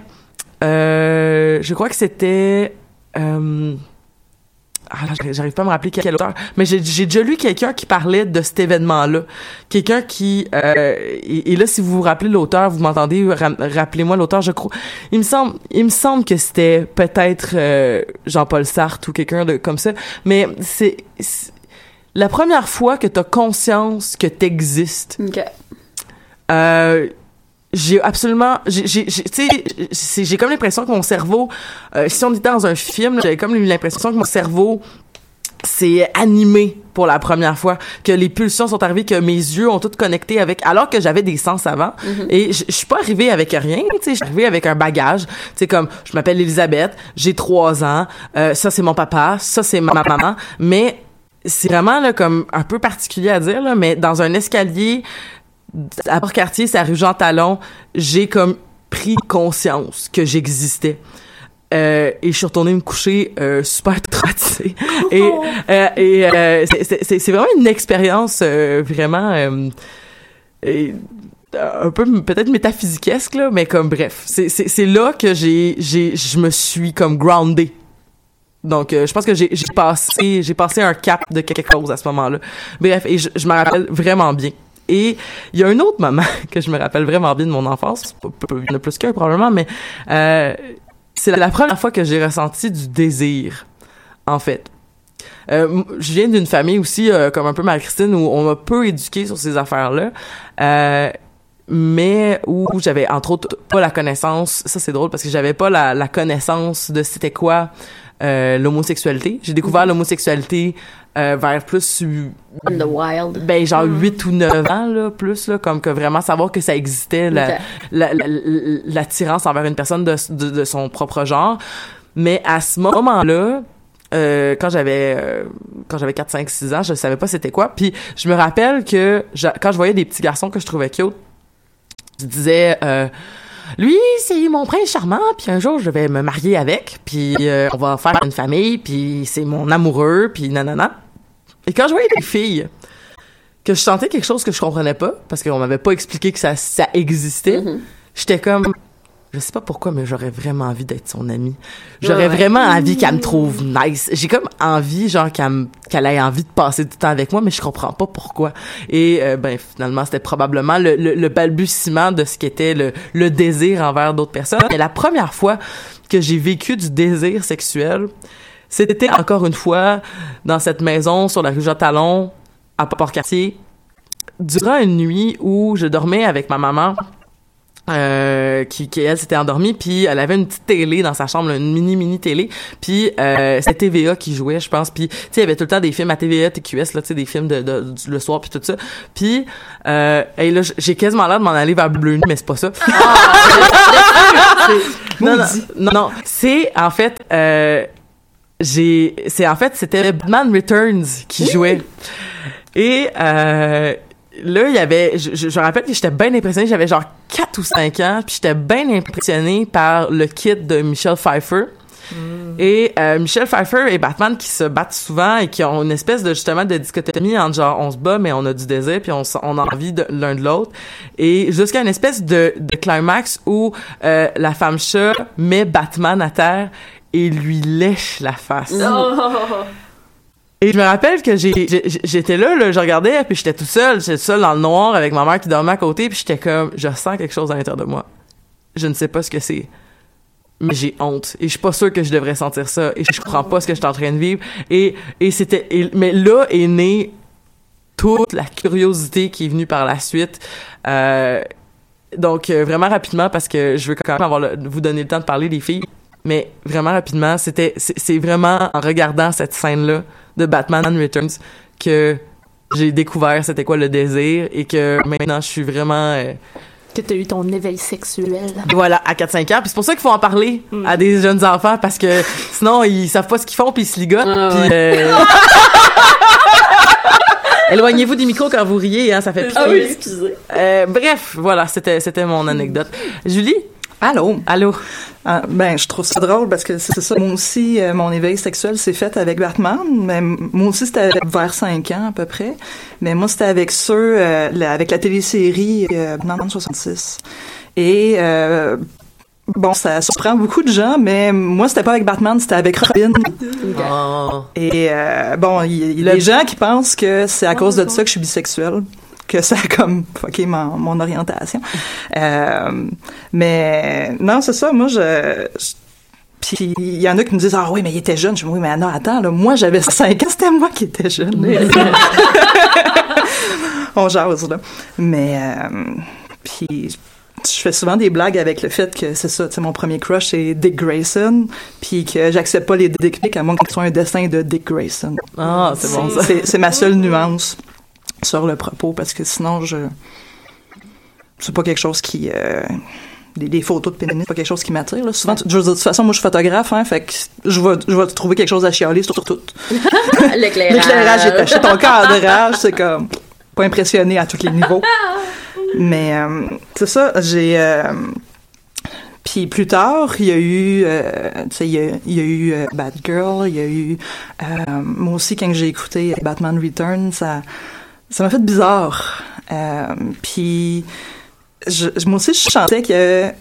euh, je crois que c'était. Ah, j'arrive- pas à me rappeler quel auteur, mais j'ai déjà lu quelqu'un qui parlait de cet événement-là. Quelqu'un qui... euh, et, et là, si vous vous rappelez l'auteur, vous m'entendez, ra- rappelez-moi l'auteur, je crois. Il me semble, il me semble que c'était peut-être euh, Jean-Paul Sartre ou quelqu'un de comme ça, mais c'est... La première fois que t'as conscience que t'existes, euh, j'ai absolument j'ai j'ai tu sais c'est- j'ai comme l'impression que mon cerveau euh, si on était dans un film j'avais comme l'impression que mon cerveau s'est animé pour la première fois que les pulsions sont arrivées que mes yeux ont toutes connecté avec alors que j'avais des sens avant. Et je je suis pas arrivée avec rien tu sais je suis arrivée avec un bagage. Tu sais comme je m'appelle Elisabeth j'ai trois ans euh, ça c'est mon papa ça c'est ma maman. Mais c'est vraiment là comme un peu particulier à dire là mais dans un escalier à Port-Cartier, c'est à rue Jean Talon, j'ai comme pris conscience que j'existais. Euh, et je suis retournée me coucher euh, super [LAUGHS] traumatisée. Et, euh, et euh, c'est- vraiment une expérience euh, vraiment euh, et, euh, un peu peut-être métaphysiquesque là, mais comme bref, c'est là que j'ai j'ai je me suis comme groundée. Donc, euh, je pense que j'ai j'ai passé j'ai passé un cap de quelque chose à ce moment-là. Bref, et je, je me rappelle vraiment bien. Et il y a un autre moment [LAUGHS] que je me rappelle vraiment bien de mon enfance. Il y en a plus qu'un probablement, mais euh, c'est la première fois que j'ai ressenti du désir, en fait. Euh, je viens d'une famille aussi, euh, comme un peu Marie-Christine, où on m'a peu éduqué sur ces affaires-là. Mais où j'avais entre autres pas la connaissance ça c'est drôle parce que j'avais pas la, la connaissance de c'était quoi euh, l'homosexualité. J'ai découvert l'homosexualité euh, vers plus In the wild. ben genre 8 ou 9 ans là plus là comme que vraiment savoir que ça existait la- Ok. la- la- la- l'attirance envers une personne de, de, de son propre genre. Mais à ce moment-là euh, quand j'avais euh, quand j'avais 4 5 6 ans je savais pas c'était quoi. Puis je me rappelle que je- quand je voyais des petits garçons que je trouvais cute je disais lui c'est mon prince charmant puis un jour je vais me marier avec puis euh, on va faire une famille puis c'est mon amoureux puis nanana. Et quand je voyais des filles que je sentais quelque chose que je comprenais pas parce qu'on m'avait pas expliqué que ça ça existait j'étais comme je sais pas pourquoi mais j'aurais vraiment envie d'être son amie. J'aurais Ouais, ouais. vraiment envie qu'elle me trouve nice. J'ai comme envie genre qu'elle ait envie de passer du temps avec moi mais je comprends pas pourquoi. Et euh, ben finalement c'était probablement le, le, le balbutiement de ce qu'était le, le désir envers d'autres personnes. Mais la première fois que j'ai vécu du désir sexuel c'était encore une fois dans cette maison sur la rue Jean-Talon à Port-Cartier durant une nuit où je dormais avec ma maman euh, qui, qui elle s'était endormie puis elle avait une petite télé dans sa chambre là, une mini mini télé. Puis euh, c'était TVA qui jouait je pense. Puis tu sais il y avait tout le temps des films à TVA TQS là tu sais des films de, de- du- le soir puis tout ça. Puis euh, et là j'ai quasiment l'air de m'en aller vers Bleu mais c'est pas ça. C'est- [LAUGHS] non, non, non, non, c'est en fait euh, j'ai c'est en fait c'était Batman Returns qui jouait. Et euh, là il y avait je, je, je rappelle que j'étais bien impressionnée j'avais genre 4 ou 5 ans puis j'étais bien impressionnée par le kit de Michelle Pfeiffer et euh, Michelle Pfeiffer et Batman qui se battent souvent et qui ont une espèce de justement de dichotomie entre genre on se bat mais on a du désir puis on, on a envie de l'un de l'autre et jusqu'à une espèce de, de climax où euh, la femme chat met Batman à terre et lui lèche la face. Oh. Et je me rappelle que j'étais là, là, je regardais, puis j'étais tout seul, j'étais seul dans le noir avec ma mère qui dormait à côté, puis j'étais comme, je sens quelque chose à l'intérieur de moi. Je ne sais pas ce que c'est, mais j'ai honte et je suis pas sûre que je devrais sentir ça et je comprends pas ce que je suis en train de vivre. Et c'était, mais là est née toute la curiosité qui est venue par la suite. Euh, donc euh, vraiment rapidement parce que je veux quand même avoir vous donner le temps de parler les filles. Mais vraiment rapidement, c'était c'est vraiment en regardant cette scène là de Batman Returns que j'ai découvert c'était quoi le désir et que maintenant je suis vraiment euh, Que t'as eu ton éveil sexuel. voilà à 4 5 ans puis c'est pour ça qu'il faut en parler à des jeunes enfants parce que sinon ils savent pas ce qu'ils font puis ils se ligotent puis euh, [LAUGHS] Éloignez-vous des micros quand vous riez, hein, ça fait pitié. Ah oui, excusez. Euh, bref, voilà, c'était c'était mon anecdote. Julie? Allô? Allô? Ah, ben, je trouve ça drôle parce que c'est ça. Moi aussi, euh, mon éveil sexuel s'est fait avec Batman. Mais moi aussi, c'était vers 5 ans à peu près. Mais moi, c'était avec ceux, euh, la- avec la télésérie euh, Batman 66. Et euh, bon, ça surprend beaucoup de gens, mais moi, c'était pas avec Batman, c'était avec Robin. Oh. Et euh, bon, il y, a des gens qui pensent que c'est à cause de ça que je suis bisexuelle que ça a comme fucké mon, mon orientation. Euh, mais non, c'est ça, moi je, je- puis il y en a qui me disent ah oui mais il était jeune. Je dis oui mais non attends là, moi j'avais 5 ans, c'était moi qui étais jeune. [LAUGHS] On jase là. Mais euh, puis je fais souvent des blagues avec le fait que c'est ça, tu sais, mon premier crush c'est Dick Grayson, puis que j'accepte pas les dick pics à moins que ce soit un dessin de Dick Grayson. Ah, c'est bon, ça. C'est c'est ma seule nuance sur le propos parce que sinon je c'est pas quelque chose qui euh, des, des photos de pénis, c'est pas quelque chose qui m'attire. là. Souvent, tu- je de toute façon, moi, je suis photographe, hein, fait que je vais, je vais trouver quelque chose à chialer sur tout. L'éclairage. [LAUGHS] [LAUGHS] L'éclairage est taché. Ton cadrage, c'est comme pas impressionné à tous les niveaux. Mais euh, c'est ça, j'ai. euh, puis plus tard, il y a eu, euh, tu sais, il y a, il y a eu euh, Batgirl, il y a eu, euh, moi aussi quand j'ai écouté Batman Returns, ça, ça m'a fait bizarre. Euh, puis je, moi aussi, je sentais que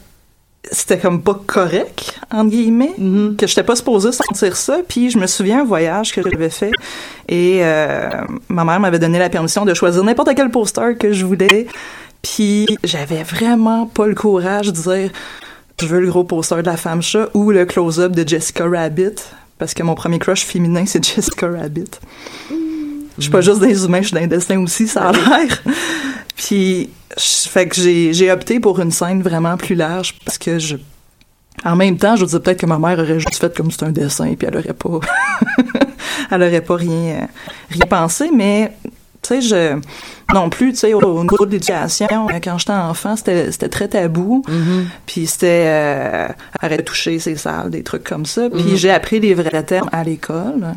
c'était comme pas correct entre guillemets que j'étais pas supposée sentir ça. Puis je me souviens un voyage que j'avais fait et euh, ma mère m'avait donné la permission de choisir n'importe quel poster que je voulais. Puis j'avais vraiment pas le courage de dire je veux le gros poster de la femme chat ou le close-up de Jessica Rabbit parce que mon premier crush féminin c'est [LAUGHS] Jessica Rabbit je suis pas juste des humains je suis dans les dessins aussi ça a l'air. Puis je- fait que j'ai j'ai opté pour une scène vraiment plus large parce que je en même temps, je dire peut-être que ma mère aurait juste fait comme c'est un dessin puis elle aurait pas [LAUGHS] elle aurait pas rien rien pensé mais tu sais je non plus tu sais au, au niveau de l'éducation quand j'étais enfant c'était c'était très tabou. Puis c'était euh, arrête de toucher c'est sale des trucs comme ça. Puis Mhm. j'ai appris les vrais termes à l'école.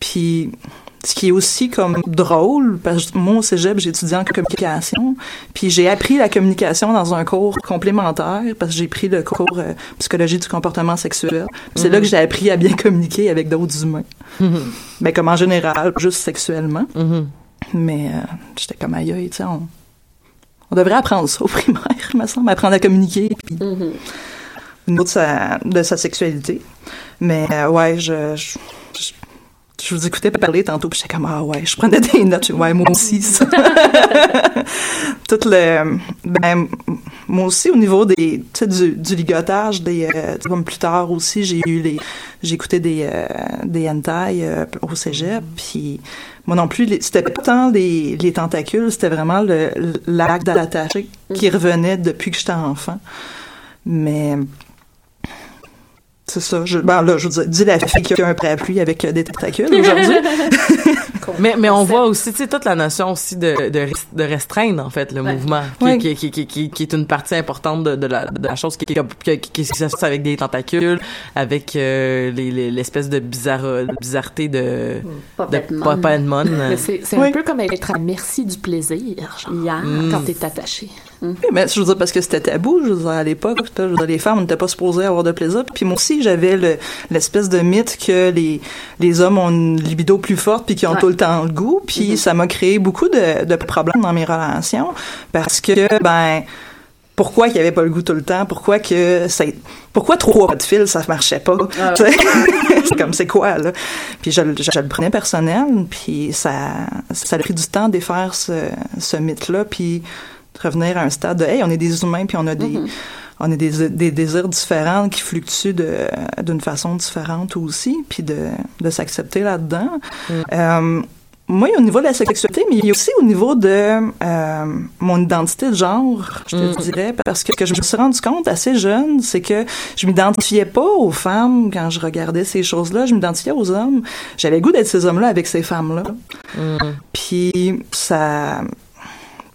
Puis ce qui est aussi comme drôle, parce que moi au cégep, j'ai étudié en communication, puis j'ai appris la communication dans un cours complémentaire, parce que j'ai pris le cours euh, psychologie du comportement sexuel. C'est Mhm. là que j'ai appris à bien communiquer avec d'autres humains. Mais comme en général, juste sexuellement. Mais euh, j'étais comme aïe, tu sais, on, on devrait apprendre ça au primaire, il [LAUGHS] me semble, apprendre à communiquer, puis au niveau de sa, de sa sexualité. Mais euh, ouais, je, je, je, vous écoutais parler tantôt, puis j'étais comme, ah ouais, je prenais des notes, ouais, moi aussi, ça. [LAUGHS] Tout le, ben, moi aussi, au niveau des, tu sais, du, du ligotage, des, euh, comme plus tard aussi, j'ai eu les, j'ai écouté des, euh, des hentai euh, au cégep, puis moi non plus, c'était pas tant les, les tentacules, c'était vraiment le, l'acte d'attacher qui revenait depuis que j'étais enfant. Mais, c'est ça. Je, ben là, je veux dire, dis la fille qui a un parapluie avec euh, des tentacules aujourd'hui. [LAUGHS] mais, mais on voit aussi, tu sais, toute la notion aussi de, de, res- de restreindre, en fait, le mouvement, qui, Ouais. qui, qui, qui, qui, qui est une partie importante de, de, la, de la chose, qui, qui, qui, qui, qui s'associe avec des tentacules, avec euh, les- les- l'espèce de, bizarre, de bizarreté de, Mon. Mais c'est Oui. un peu comme être à merci du plaisir, genre, Mm. quand t'es attaché. Oui, mais je veux dire, parce que c'était tabou, je veux dire, à l'époque, là, je veux dire, les femmes n'étaient pas supposées avoir de plaisir. Puis moi aussi, j'avais le- l'espèce de mythe que les, les hommes ont une libido plus forte puis qu'ils ont Ouais. tout le temps le goût. Puis ça m'a créé beaucoup de, de problèmes dans mes relations parce que, ben, pourquoi qu'il avait pas le goût tout le temps, pourquoi que ça, pourquoi trois pas de fil ça marchait pas? Ah [LAUGHS] c'est comme c'est quoi là? Puis je, le- je, je le prenais personnel, puis ça, ça a pris du temps de défaire ce, ce mythe-là, puis de revenir à un stade de hey, on est des humains, puis on a des on a des, des désirs différents qui fluctuent d'une façon différente aussi, puis de, de s'accepter là-dedans. Euh, moi, au niveau de la sexualité, mais il y a aussi au niveau de euh, mon identité de genre, je te Mm. dirais, parce que, que je me suis rendu compte assez jeune, c'est que je m'identifiais pas aux femmes quand je regardais ces choses-là, je m'identifiais aux hommes. J'avais goût d'être ces hommes-là avec ces femmes-là. Puis ça,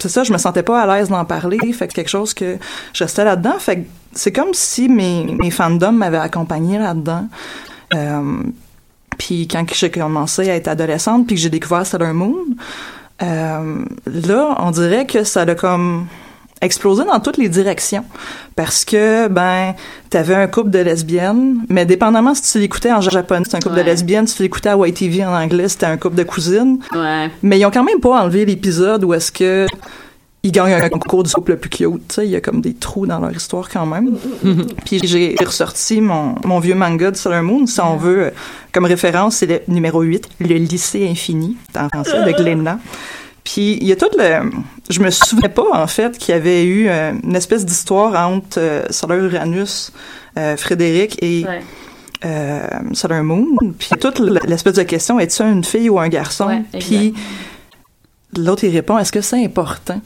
c'est ça, je me sentais pas à l'aise d'en parler, fait que quelque chose que je restais là-dedans, fait que c'est comme si mes, mes fandoms m'avaient accompagné là-dedans. Euh, puis quand j'ai commencé à être adolescente, puis que j'ai découvert Sailor Moon, euh, là, on dirait que ça a comme explosé dans toutes les directions parce que ben t'avais un couple de lesbiennes mais dépendamment si tu l'écoutais en japonais c'était un couple de lesbiennes si tu l'écoutais à YTV en anglais c'était un couple de cousines Ouais. mais ils ont quand même pas enlevé l'épisode où est-ce que ils gagnent un concours du couple le plus cute. Tu sais, il y a comme des trous dans leur histoire quand même. [LAUGHS] Puis j'ai ressorti mon, mon vieux manga de Sailor Moon, si on veut, comme référence, c'est le numéro 8, Le lycée infini, en français, de Glenna. Puis il y a tout le... Je me souvenais pas, en fait, qu'il y avait eu euh, une espèce d'histoire entre euh, Sailor Uranus, euh, Frédéric et... Ouais. Euh, Sailor Moon, puis toute l'espèce de question, es-tu une fille ou un garçon? Ouais, puis l'autre, il répond, est-ce que c'est important?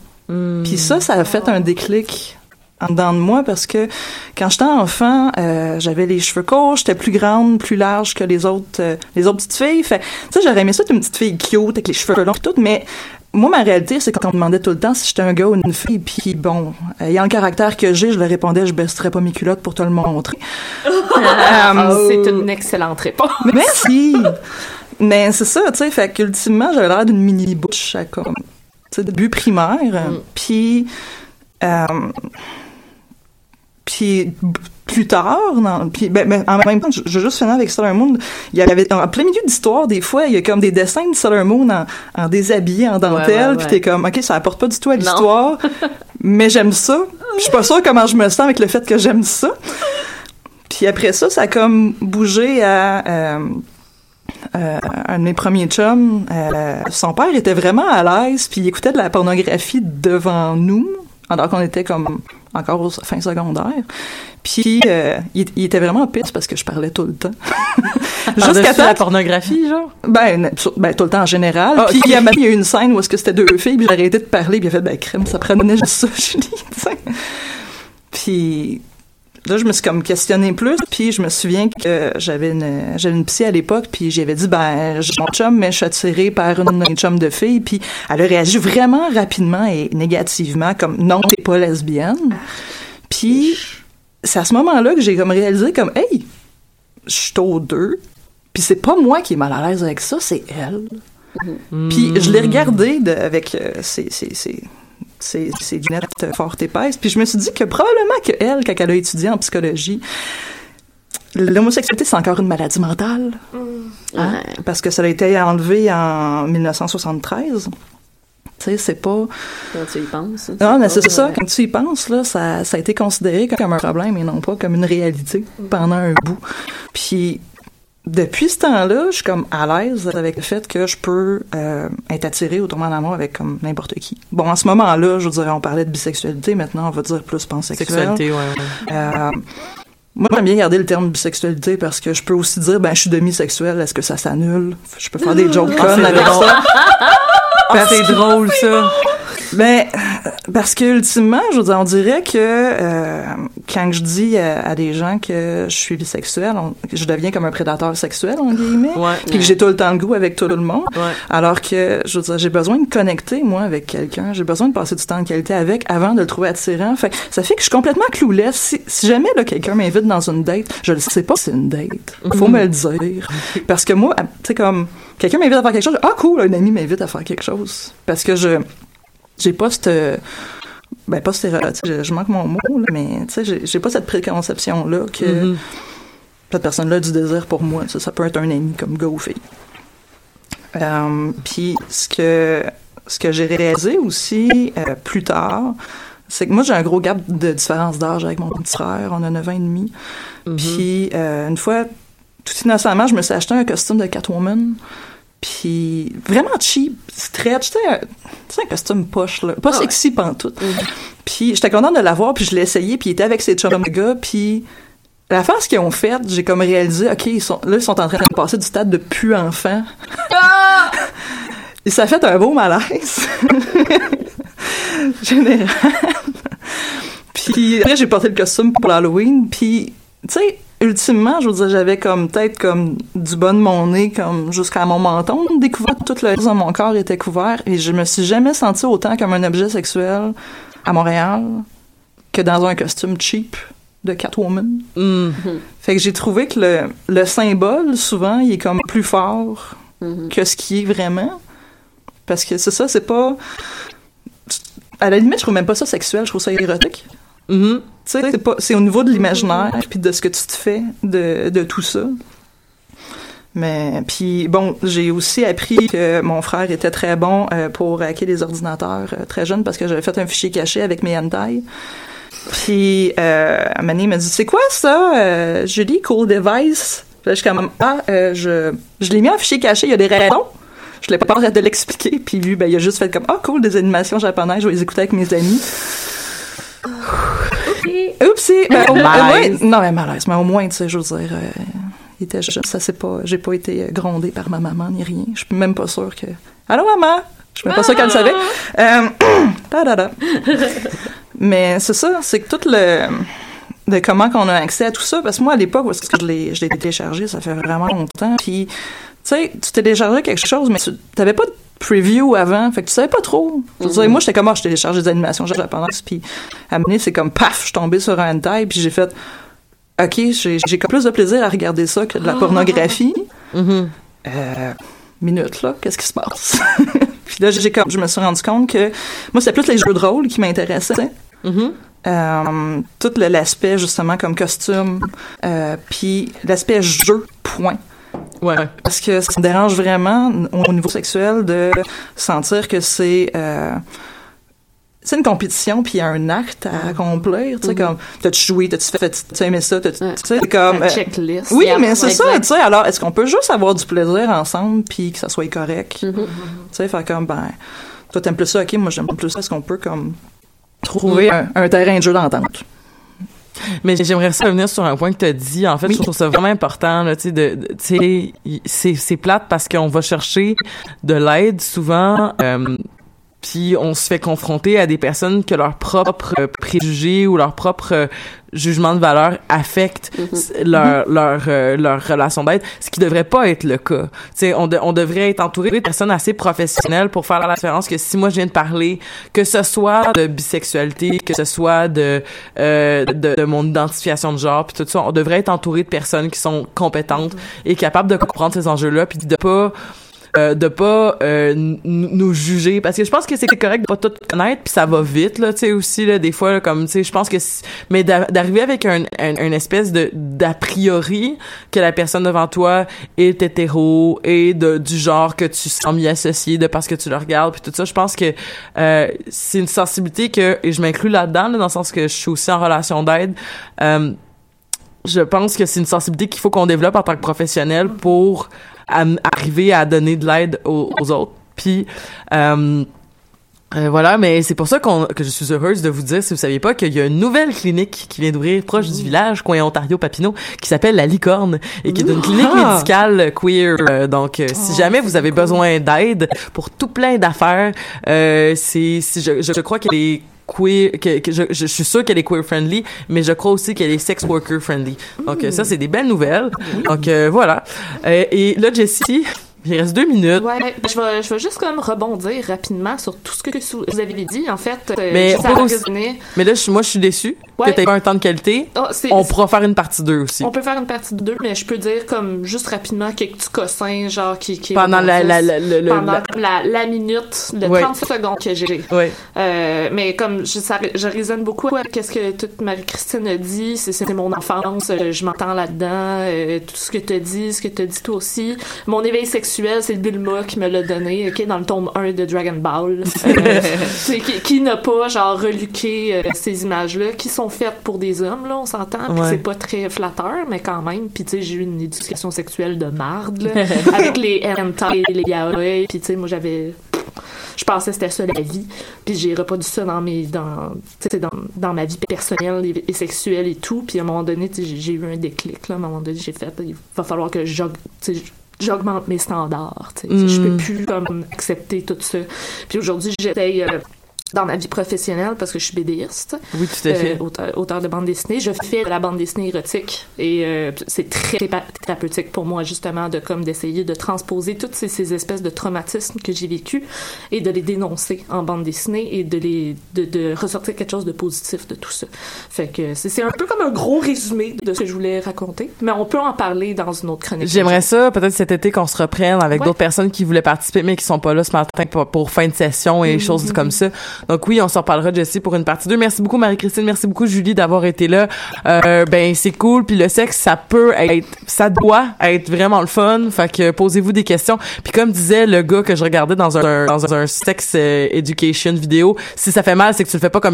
Puis ça, ça a fait un déclic en dedans de moi parce que quand j'étais enfant, euh, j'avais les cheveux courts, j'étais plus grande, plus large que les autres, euh, les autres petites filles. Fait, tu sais, j'aurais aimé ça être une petite fille cute avec les cheveux longs et tout, mais moi, ma réalité, c'est quand on me demandait tout le temps si j'étais un gars ou une fille, puis bon, ayant le caractère que j'ai, je leur répondais, je baisserais pas mes culottes pour te le montrer. [LAUGHS] Euh, C'est une excellente réponse. [LAUGHS] Merci! Mais c'est ça, tu sais, fait qu'ultimement, j'avais l'air d'une mini-bouche à comme, tu sais, début primaire. Puis, euh, puis plus tard, puis ben, ben, en même temps, je, je veux juste finir avec Sailor Moon. Il y avait, en plein milieu d'histoire, des fois, il y a comme des dessins de Sailor Moon en, en déshabillé, en dentelle, Ouais, ouais, puis t'es comme, ok, ça apporte pas du tout à l'histoire, [LAUGHS] mais j'aime ça. Je suis pas sûre comment je me sens avec le fait que j'aime ça. Puis après ça, ça a comme bougé à euh, euh, un de mes premiers chums. euh, son père était vraiment à l'aise, puis il écoutait de la pornographie devant nous, alors qu'on était comme encore au fin secondaire. Puis euh, il, il était vraiment pisse parce que je parlais tout le temps. [LAUGHS] Jusqu'à la pornographie, genre? ben, ben, tout le temps en général. Ah, puis ok. il y a il y a eu une scène où est-ce que c'était deux filles, puis j'ai arrêté de parler, puis il a fait ben crème, ça prenait juste ça, Julie, tu sais. Puis là, je me suis comme questionnée plus, puis je me souviens que j'avais une j'avais une psy à l'époque, puis j'avais dit ben j'ai mon chum, mais je suis attirée par une, une chum de fille, puis elle a réagi vraiment rapidement et négativement, comme non t'es pas lesbienne. Puis c'est à ce moment-là que j'ai comme réalisé comme hey je suis au deux, puis c'est pas moi qui est mal à l'aise avec ça, c'est elle. Puis je l'ai regardé de- avec euh, ses, ses, ses, ses, ses lunettes fort épaisses, puis je me suis dit que probablement que elle, quand elle a étudié en psychologie, l'homosexualité, c'est encore une maladie mentale. Hein? Parce que ça a été enlevé en 1973. Tu sais, c'est pas... Quand tu y penses. Non, mais c'est ça. Quand tu y penses, là, ça, ça a été considéré comme un problème et non pas comme une réalité pendant un bout. Puis, depuis ce temps-là, je suis comme à l'aise avec le fait que je peux euh, être attirée ou tomber en amour avec comme n'importe qui. Bon, en ce moment-là, je dirais, on parlait de bisexualité. Maintenant, on va dire plus pansexuel. Sexualité, ouais, ouais. Euh, moi, j'aime bien garder le terme bisexualité parce que je peux aussi dire, ben, je suis demisexuel, est-ce que ça s'annule? Je peux faire des jokes Ah, connes c'est avec ça. [LAUGHS] Ah, c'est drôle, ça. Ben, parce que ultimement, je veux dire, on dirait que euh, quand je dis à, à des gens que je suis bisexuel, on- je deviens comme un prédateur sexuel, en guillemets, puis que j'ai tout le temps le goût avec tout le monde, alors que, je veux dire, j'ai besoin de connecter, moi, avec quelqu'un, j'ai besoin de passer du temps de qualité avec avant de le trouver attirant, fait ça fait que je suis complètement clouless. Si, si jamais, là, quelqu'un m'invite dans une date, je ne sais pas si c'est une date, faut Mhm. me le dire, parce que moi, tu sais, comme, quelqu'un m'invite à faire quelque chose, ah cool, un ami m'invite à faire quelque chose, parce que je j'ai pas cette ben pas stéréotype, je, je manque mon mot là, mais tu sais j'ai- pas cette préconception là que Mhm. cette personne là a du désir pour moi ça, ça peut être un ami comme gars ou fille euh, puis ce que ce que j'ai réalisé aussi euh, plus tard c'est que moi, j'ai un gros gap de différence d'âge avec mon petit frère. On a 9 ans et demi. Puis, euh, une fois, tout innocemment, je me suis acheté un costume de Catwoman. Puis, vraiment cheap, stretch. Tu sais, un, costume poche, là. Pas sexy pantoute. Puis, j'étais contente de l'avoir, puis je l'ai essayé, puis il était avec ses chums de gars, puis... La phase qu'ils ont faite, j'ai comme réalisé, OK, ils sont, là, ils sont en train de passer du stade de pu enfant. Et [LAUGHS] ça a fait un beau malaise. [LAUGHS] Général. puis après, j'ai porté le costume pour l'Halloween. Puis, tu sais, ultimement, je veux dire, j'avais comme peut-être comme du bas de mon nez, comme jusqu'à mon menton découvert. Tout le reste de mon corps était couvert. Et je me suis jamais sentie autant comme un objet sexuel à Montréal que dans un costume cheap de Catwoman. Fait que j'ai trouvé que le, le symbole, souvent, il est comme plus fort que ce qui est vraiment. Parce que c'est ça, c'est pas. À la limite, je trouve même pas ça sexuel, je trouve ça érotique. Tu sais, c'est au niveau de l'imaginaire puis de ce que tu te fais de, de tout ça. Mais puis bon, j'ai aussi appris que mon frère était très bon euh, pour hacker les ordinateurs euh, très jeune parce que j'avais fait un fichier caché avec mes hentai. Puis euh, il m'a dit c'est quoi ça, euh, Julie, cool device? Puis là, je suis comme ah, euh, je je l'ai mis en fichier caché, il y a des raisons. Je l'ai pas peur de l'expliquer. Puis lui, ben il a juste fait comme ah cool des animations japonaises, je vais les écouter avec mes amis. Oupsie! Ben, au, moins- Malaise. non, mais malaise, mais au moins, tu sais, je veux dire, euh, il était jeune. Ça, c'est pas, j'ai pas été euh, grondée par ma maman ni rien. Je suis même pas sûre que. Allô, maman! Je suis même pas sûre qu'elle le savait. Euh, [CLEARS THROAT] ta-da-da. mais c'est ça, c'est que tout le. de comment qu'on a accès à tout ça. Parce que moi, à l'époque, est-ce que je l'ai, je l'ai téléchargé, ça fait vraiment longtemps. Puis, tu sais, tu téléchargeais quelque chose, mais tu t'avais pas de preview avant, fait que tu savais pas trop. Dire, moi, j'étais comme, ah, je télécharge des animations japonaises, puis à donné, c'est comme, paf, je suis tombée sur un hentai, puis j'ai fait, OK, j'ai, plus de plaisir à regarder ça que de la pornographie. Euh, minute, là, qu'est-ce qui se passe? [LAUGHS] puis là, j'ai comme, je me suis rendu compte que moi, c'était plus les jeux de rôle qui m'intéressaient. Euh, tout l'aspect justement comme costume, euh, puis l'aspect jeu, point. Ouais. Parce que ça me dérange vraiment au niveau sexuel de sentir que c'est euh, c'est une compétition puis il y a un acte à accomplir, tu sais comme t'as-tu joué, t'as-tu fait, t'as aimé ça, t'as tu sais comme euh, checklist. Oui, mais c'est ça, tu sais. Alors, est-ce qu'on peut juste avoir du plaisir ensemble puis que ça soit correct, tu sais, faire comme ben toi t'aimes plus ça, ok, moi j'aime plus ça, est-ce qu'on peut comme trouver un, un terrain de jeu d'entente? Mais j'aimerais revenir sur un point que tu as dit. En fait, je trouve ça vraiment important. Là, tu sais, c'est c'est plate parce qu'on va chercher de l'aide souvent. euh, puis on se fait confronter à des personnes que leurs propres préjugés ou leur propre euh, jugement de valeur affectent s- leur leur euh, leur relation d'aide, ce qui devrait pas être le cas. Tu sais, on, de- on devrait être entouré de personnes assez professionnelles pour faire la différence que si moi je viens de parler, que ce soit de bisexualité, que ce soit de euh, de, de mon identification de genre, puis tout ça, on devrait être entouré de personnes qui sont compétentes et capables de comprendre ces enjeux-là, puis de pas euh, de pas euh, nous juger. Parce que je pense que c'est correct de pas tout connaître puis ça va vite là tu sais aussi là des fois là, comme tu sais je pense que mais d'a- d'arriver avec un, un, une espèce de d'a priori que la personne devant toi est hétéro et de du genre que tu sens m'y associer de parce que tu le regardes puis tout ça je pense que euh, c'est une sensibilité que et je m'inclus là-dedans là, dans le sens que je suis aussi en relation d'aide euh, je pense que c'est une sensibilité qu'il faut qu'on développe en tant que professionnel pour am- arriver à donner de l'aide aux, aux autres. Puis euh, euh, voilà, mais c'est pour ça qu'on, que je suis heureuse de vous dire, si vous saviez pas, qu'il y a une nouvelle clinique qui vient d'ouvrir proche du village, coin Ontario-Papineau, qui s'appelle La Licorne, et qui est une clinique Ah! médicale queer. Euh, donc, euh, si jamais vous avez besoin d'aide pour tout plein d'affaires, euh, c'est, c'est- je, je crois qu'elle est queer, que, que je, je suis sûre qu'elle est queer friendly, mais je crois aussi qu'elle est sex worker friendly. Donc ça, c'est des belles nouvelles. Donc euh, voilà. Euh, et là, Jessie, il reste deux minutes. Ouais, ben, je vais, je vais juste comme rebondir rapidement sur tout ce que vous avez dit. En fait, euh, Mais pas à aussi-. Mais là, je- moi, je suis déçue que t'aies pas un temps de qualité, Ah, on pourra faire une partie 2 aussi. On peut faire une partie de deux, mais je peux dire comme juste rapidement quelques petits cossins, genre qui, qui Pendant la- la- la- le- pendant la- la, minute, le Ouais. 30 secondes que j'ai. Ouais. Euh, mais comme je, ça, je résonne beaucoup avec ce que toute Marie-Christine a dit, c'est mon enfance, euh, je m'entends là-dedans, euh, tout ce que tu as dit, ce que tu as dit toi aussi. Mon éveil sexuel, c'est Bulma qui me l'a donné, ok, dans le tome 1 de Dragon Ball. Euh, [LAUGHS] qui, qui n'a pas, genre, reluqué ces images-là, qui sont faites pour des hommes, là, on s'entend, puis Ouais. c'est pas très flatteur, mais quand même. Puis tu sais, j'ai eu une éducation sexuelle de marde, là, [LAUGHS] avec les hentai, les yaoi, puis tu sais, moi j'avais je pensais que c'était ça la vie puis j'ai reproduit ça dans mes dans dans, dans ma vie personnelle et, et sexuelle et tout puis à un moment donné tu sais, j'ai eu un déclic là à un moment donné j'ai fait il va falloir que j'augmente mes standards tu sais. je peux Mm. plus comme accepter tout ça puis aujourd'hui j'essaye euh, dans ma vie professionnelle parce que je suis BDiste. Oui, tout à fait. Euh, auteur, auteur de bande dessinée. Je fais de la bande dessinée érotique et euh, c'est très thérapeutique pour moi justement de comme d'essayer de transposer toutes ces, ces espèces de traumatismes que j'ai vécu et de les dénoncer en bande dessinée et de les de, de ressortir quelque chose de positif de tout ça. Fait que c'est c'est un peu comme un gros résumé de ce que je voulais raconter, mais on peut en parler dans une autre chronique. J'aimerais ça, peut-être cet été, qu'on se reprenne avec Ouais. d'autres personnes qui voulaient participer, mais qui sont pas là ce matin pour, pour fin de session et Mhm, choses comme ça. Donc oui, on s'en reparlera, Jessie, pour une partie 2. Merci beaucoup, Marie-Christine. Merci beaucoup, Julie, d'avoir été là. Euh, ben, c'est cool. Puis le sexe, ça peut être, ça doit être vraiment le fun. Fait que posez-vous des questions. Puis comme disait le gars que je regardais dans un, dans un sex euh, education vidéo, si ça fait mal, c'est que tu le fais pas comme il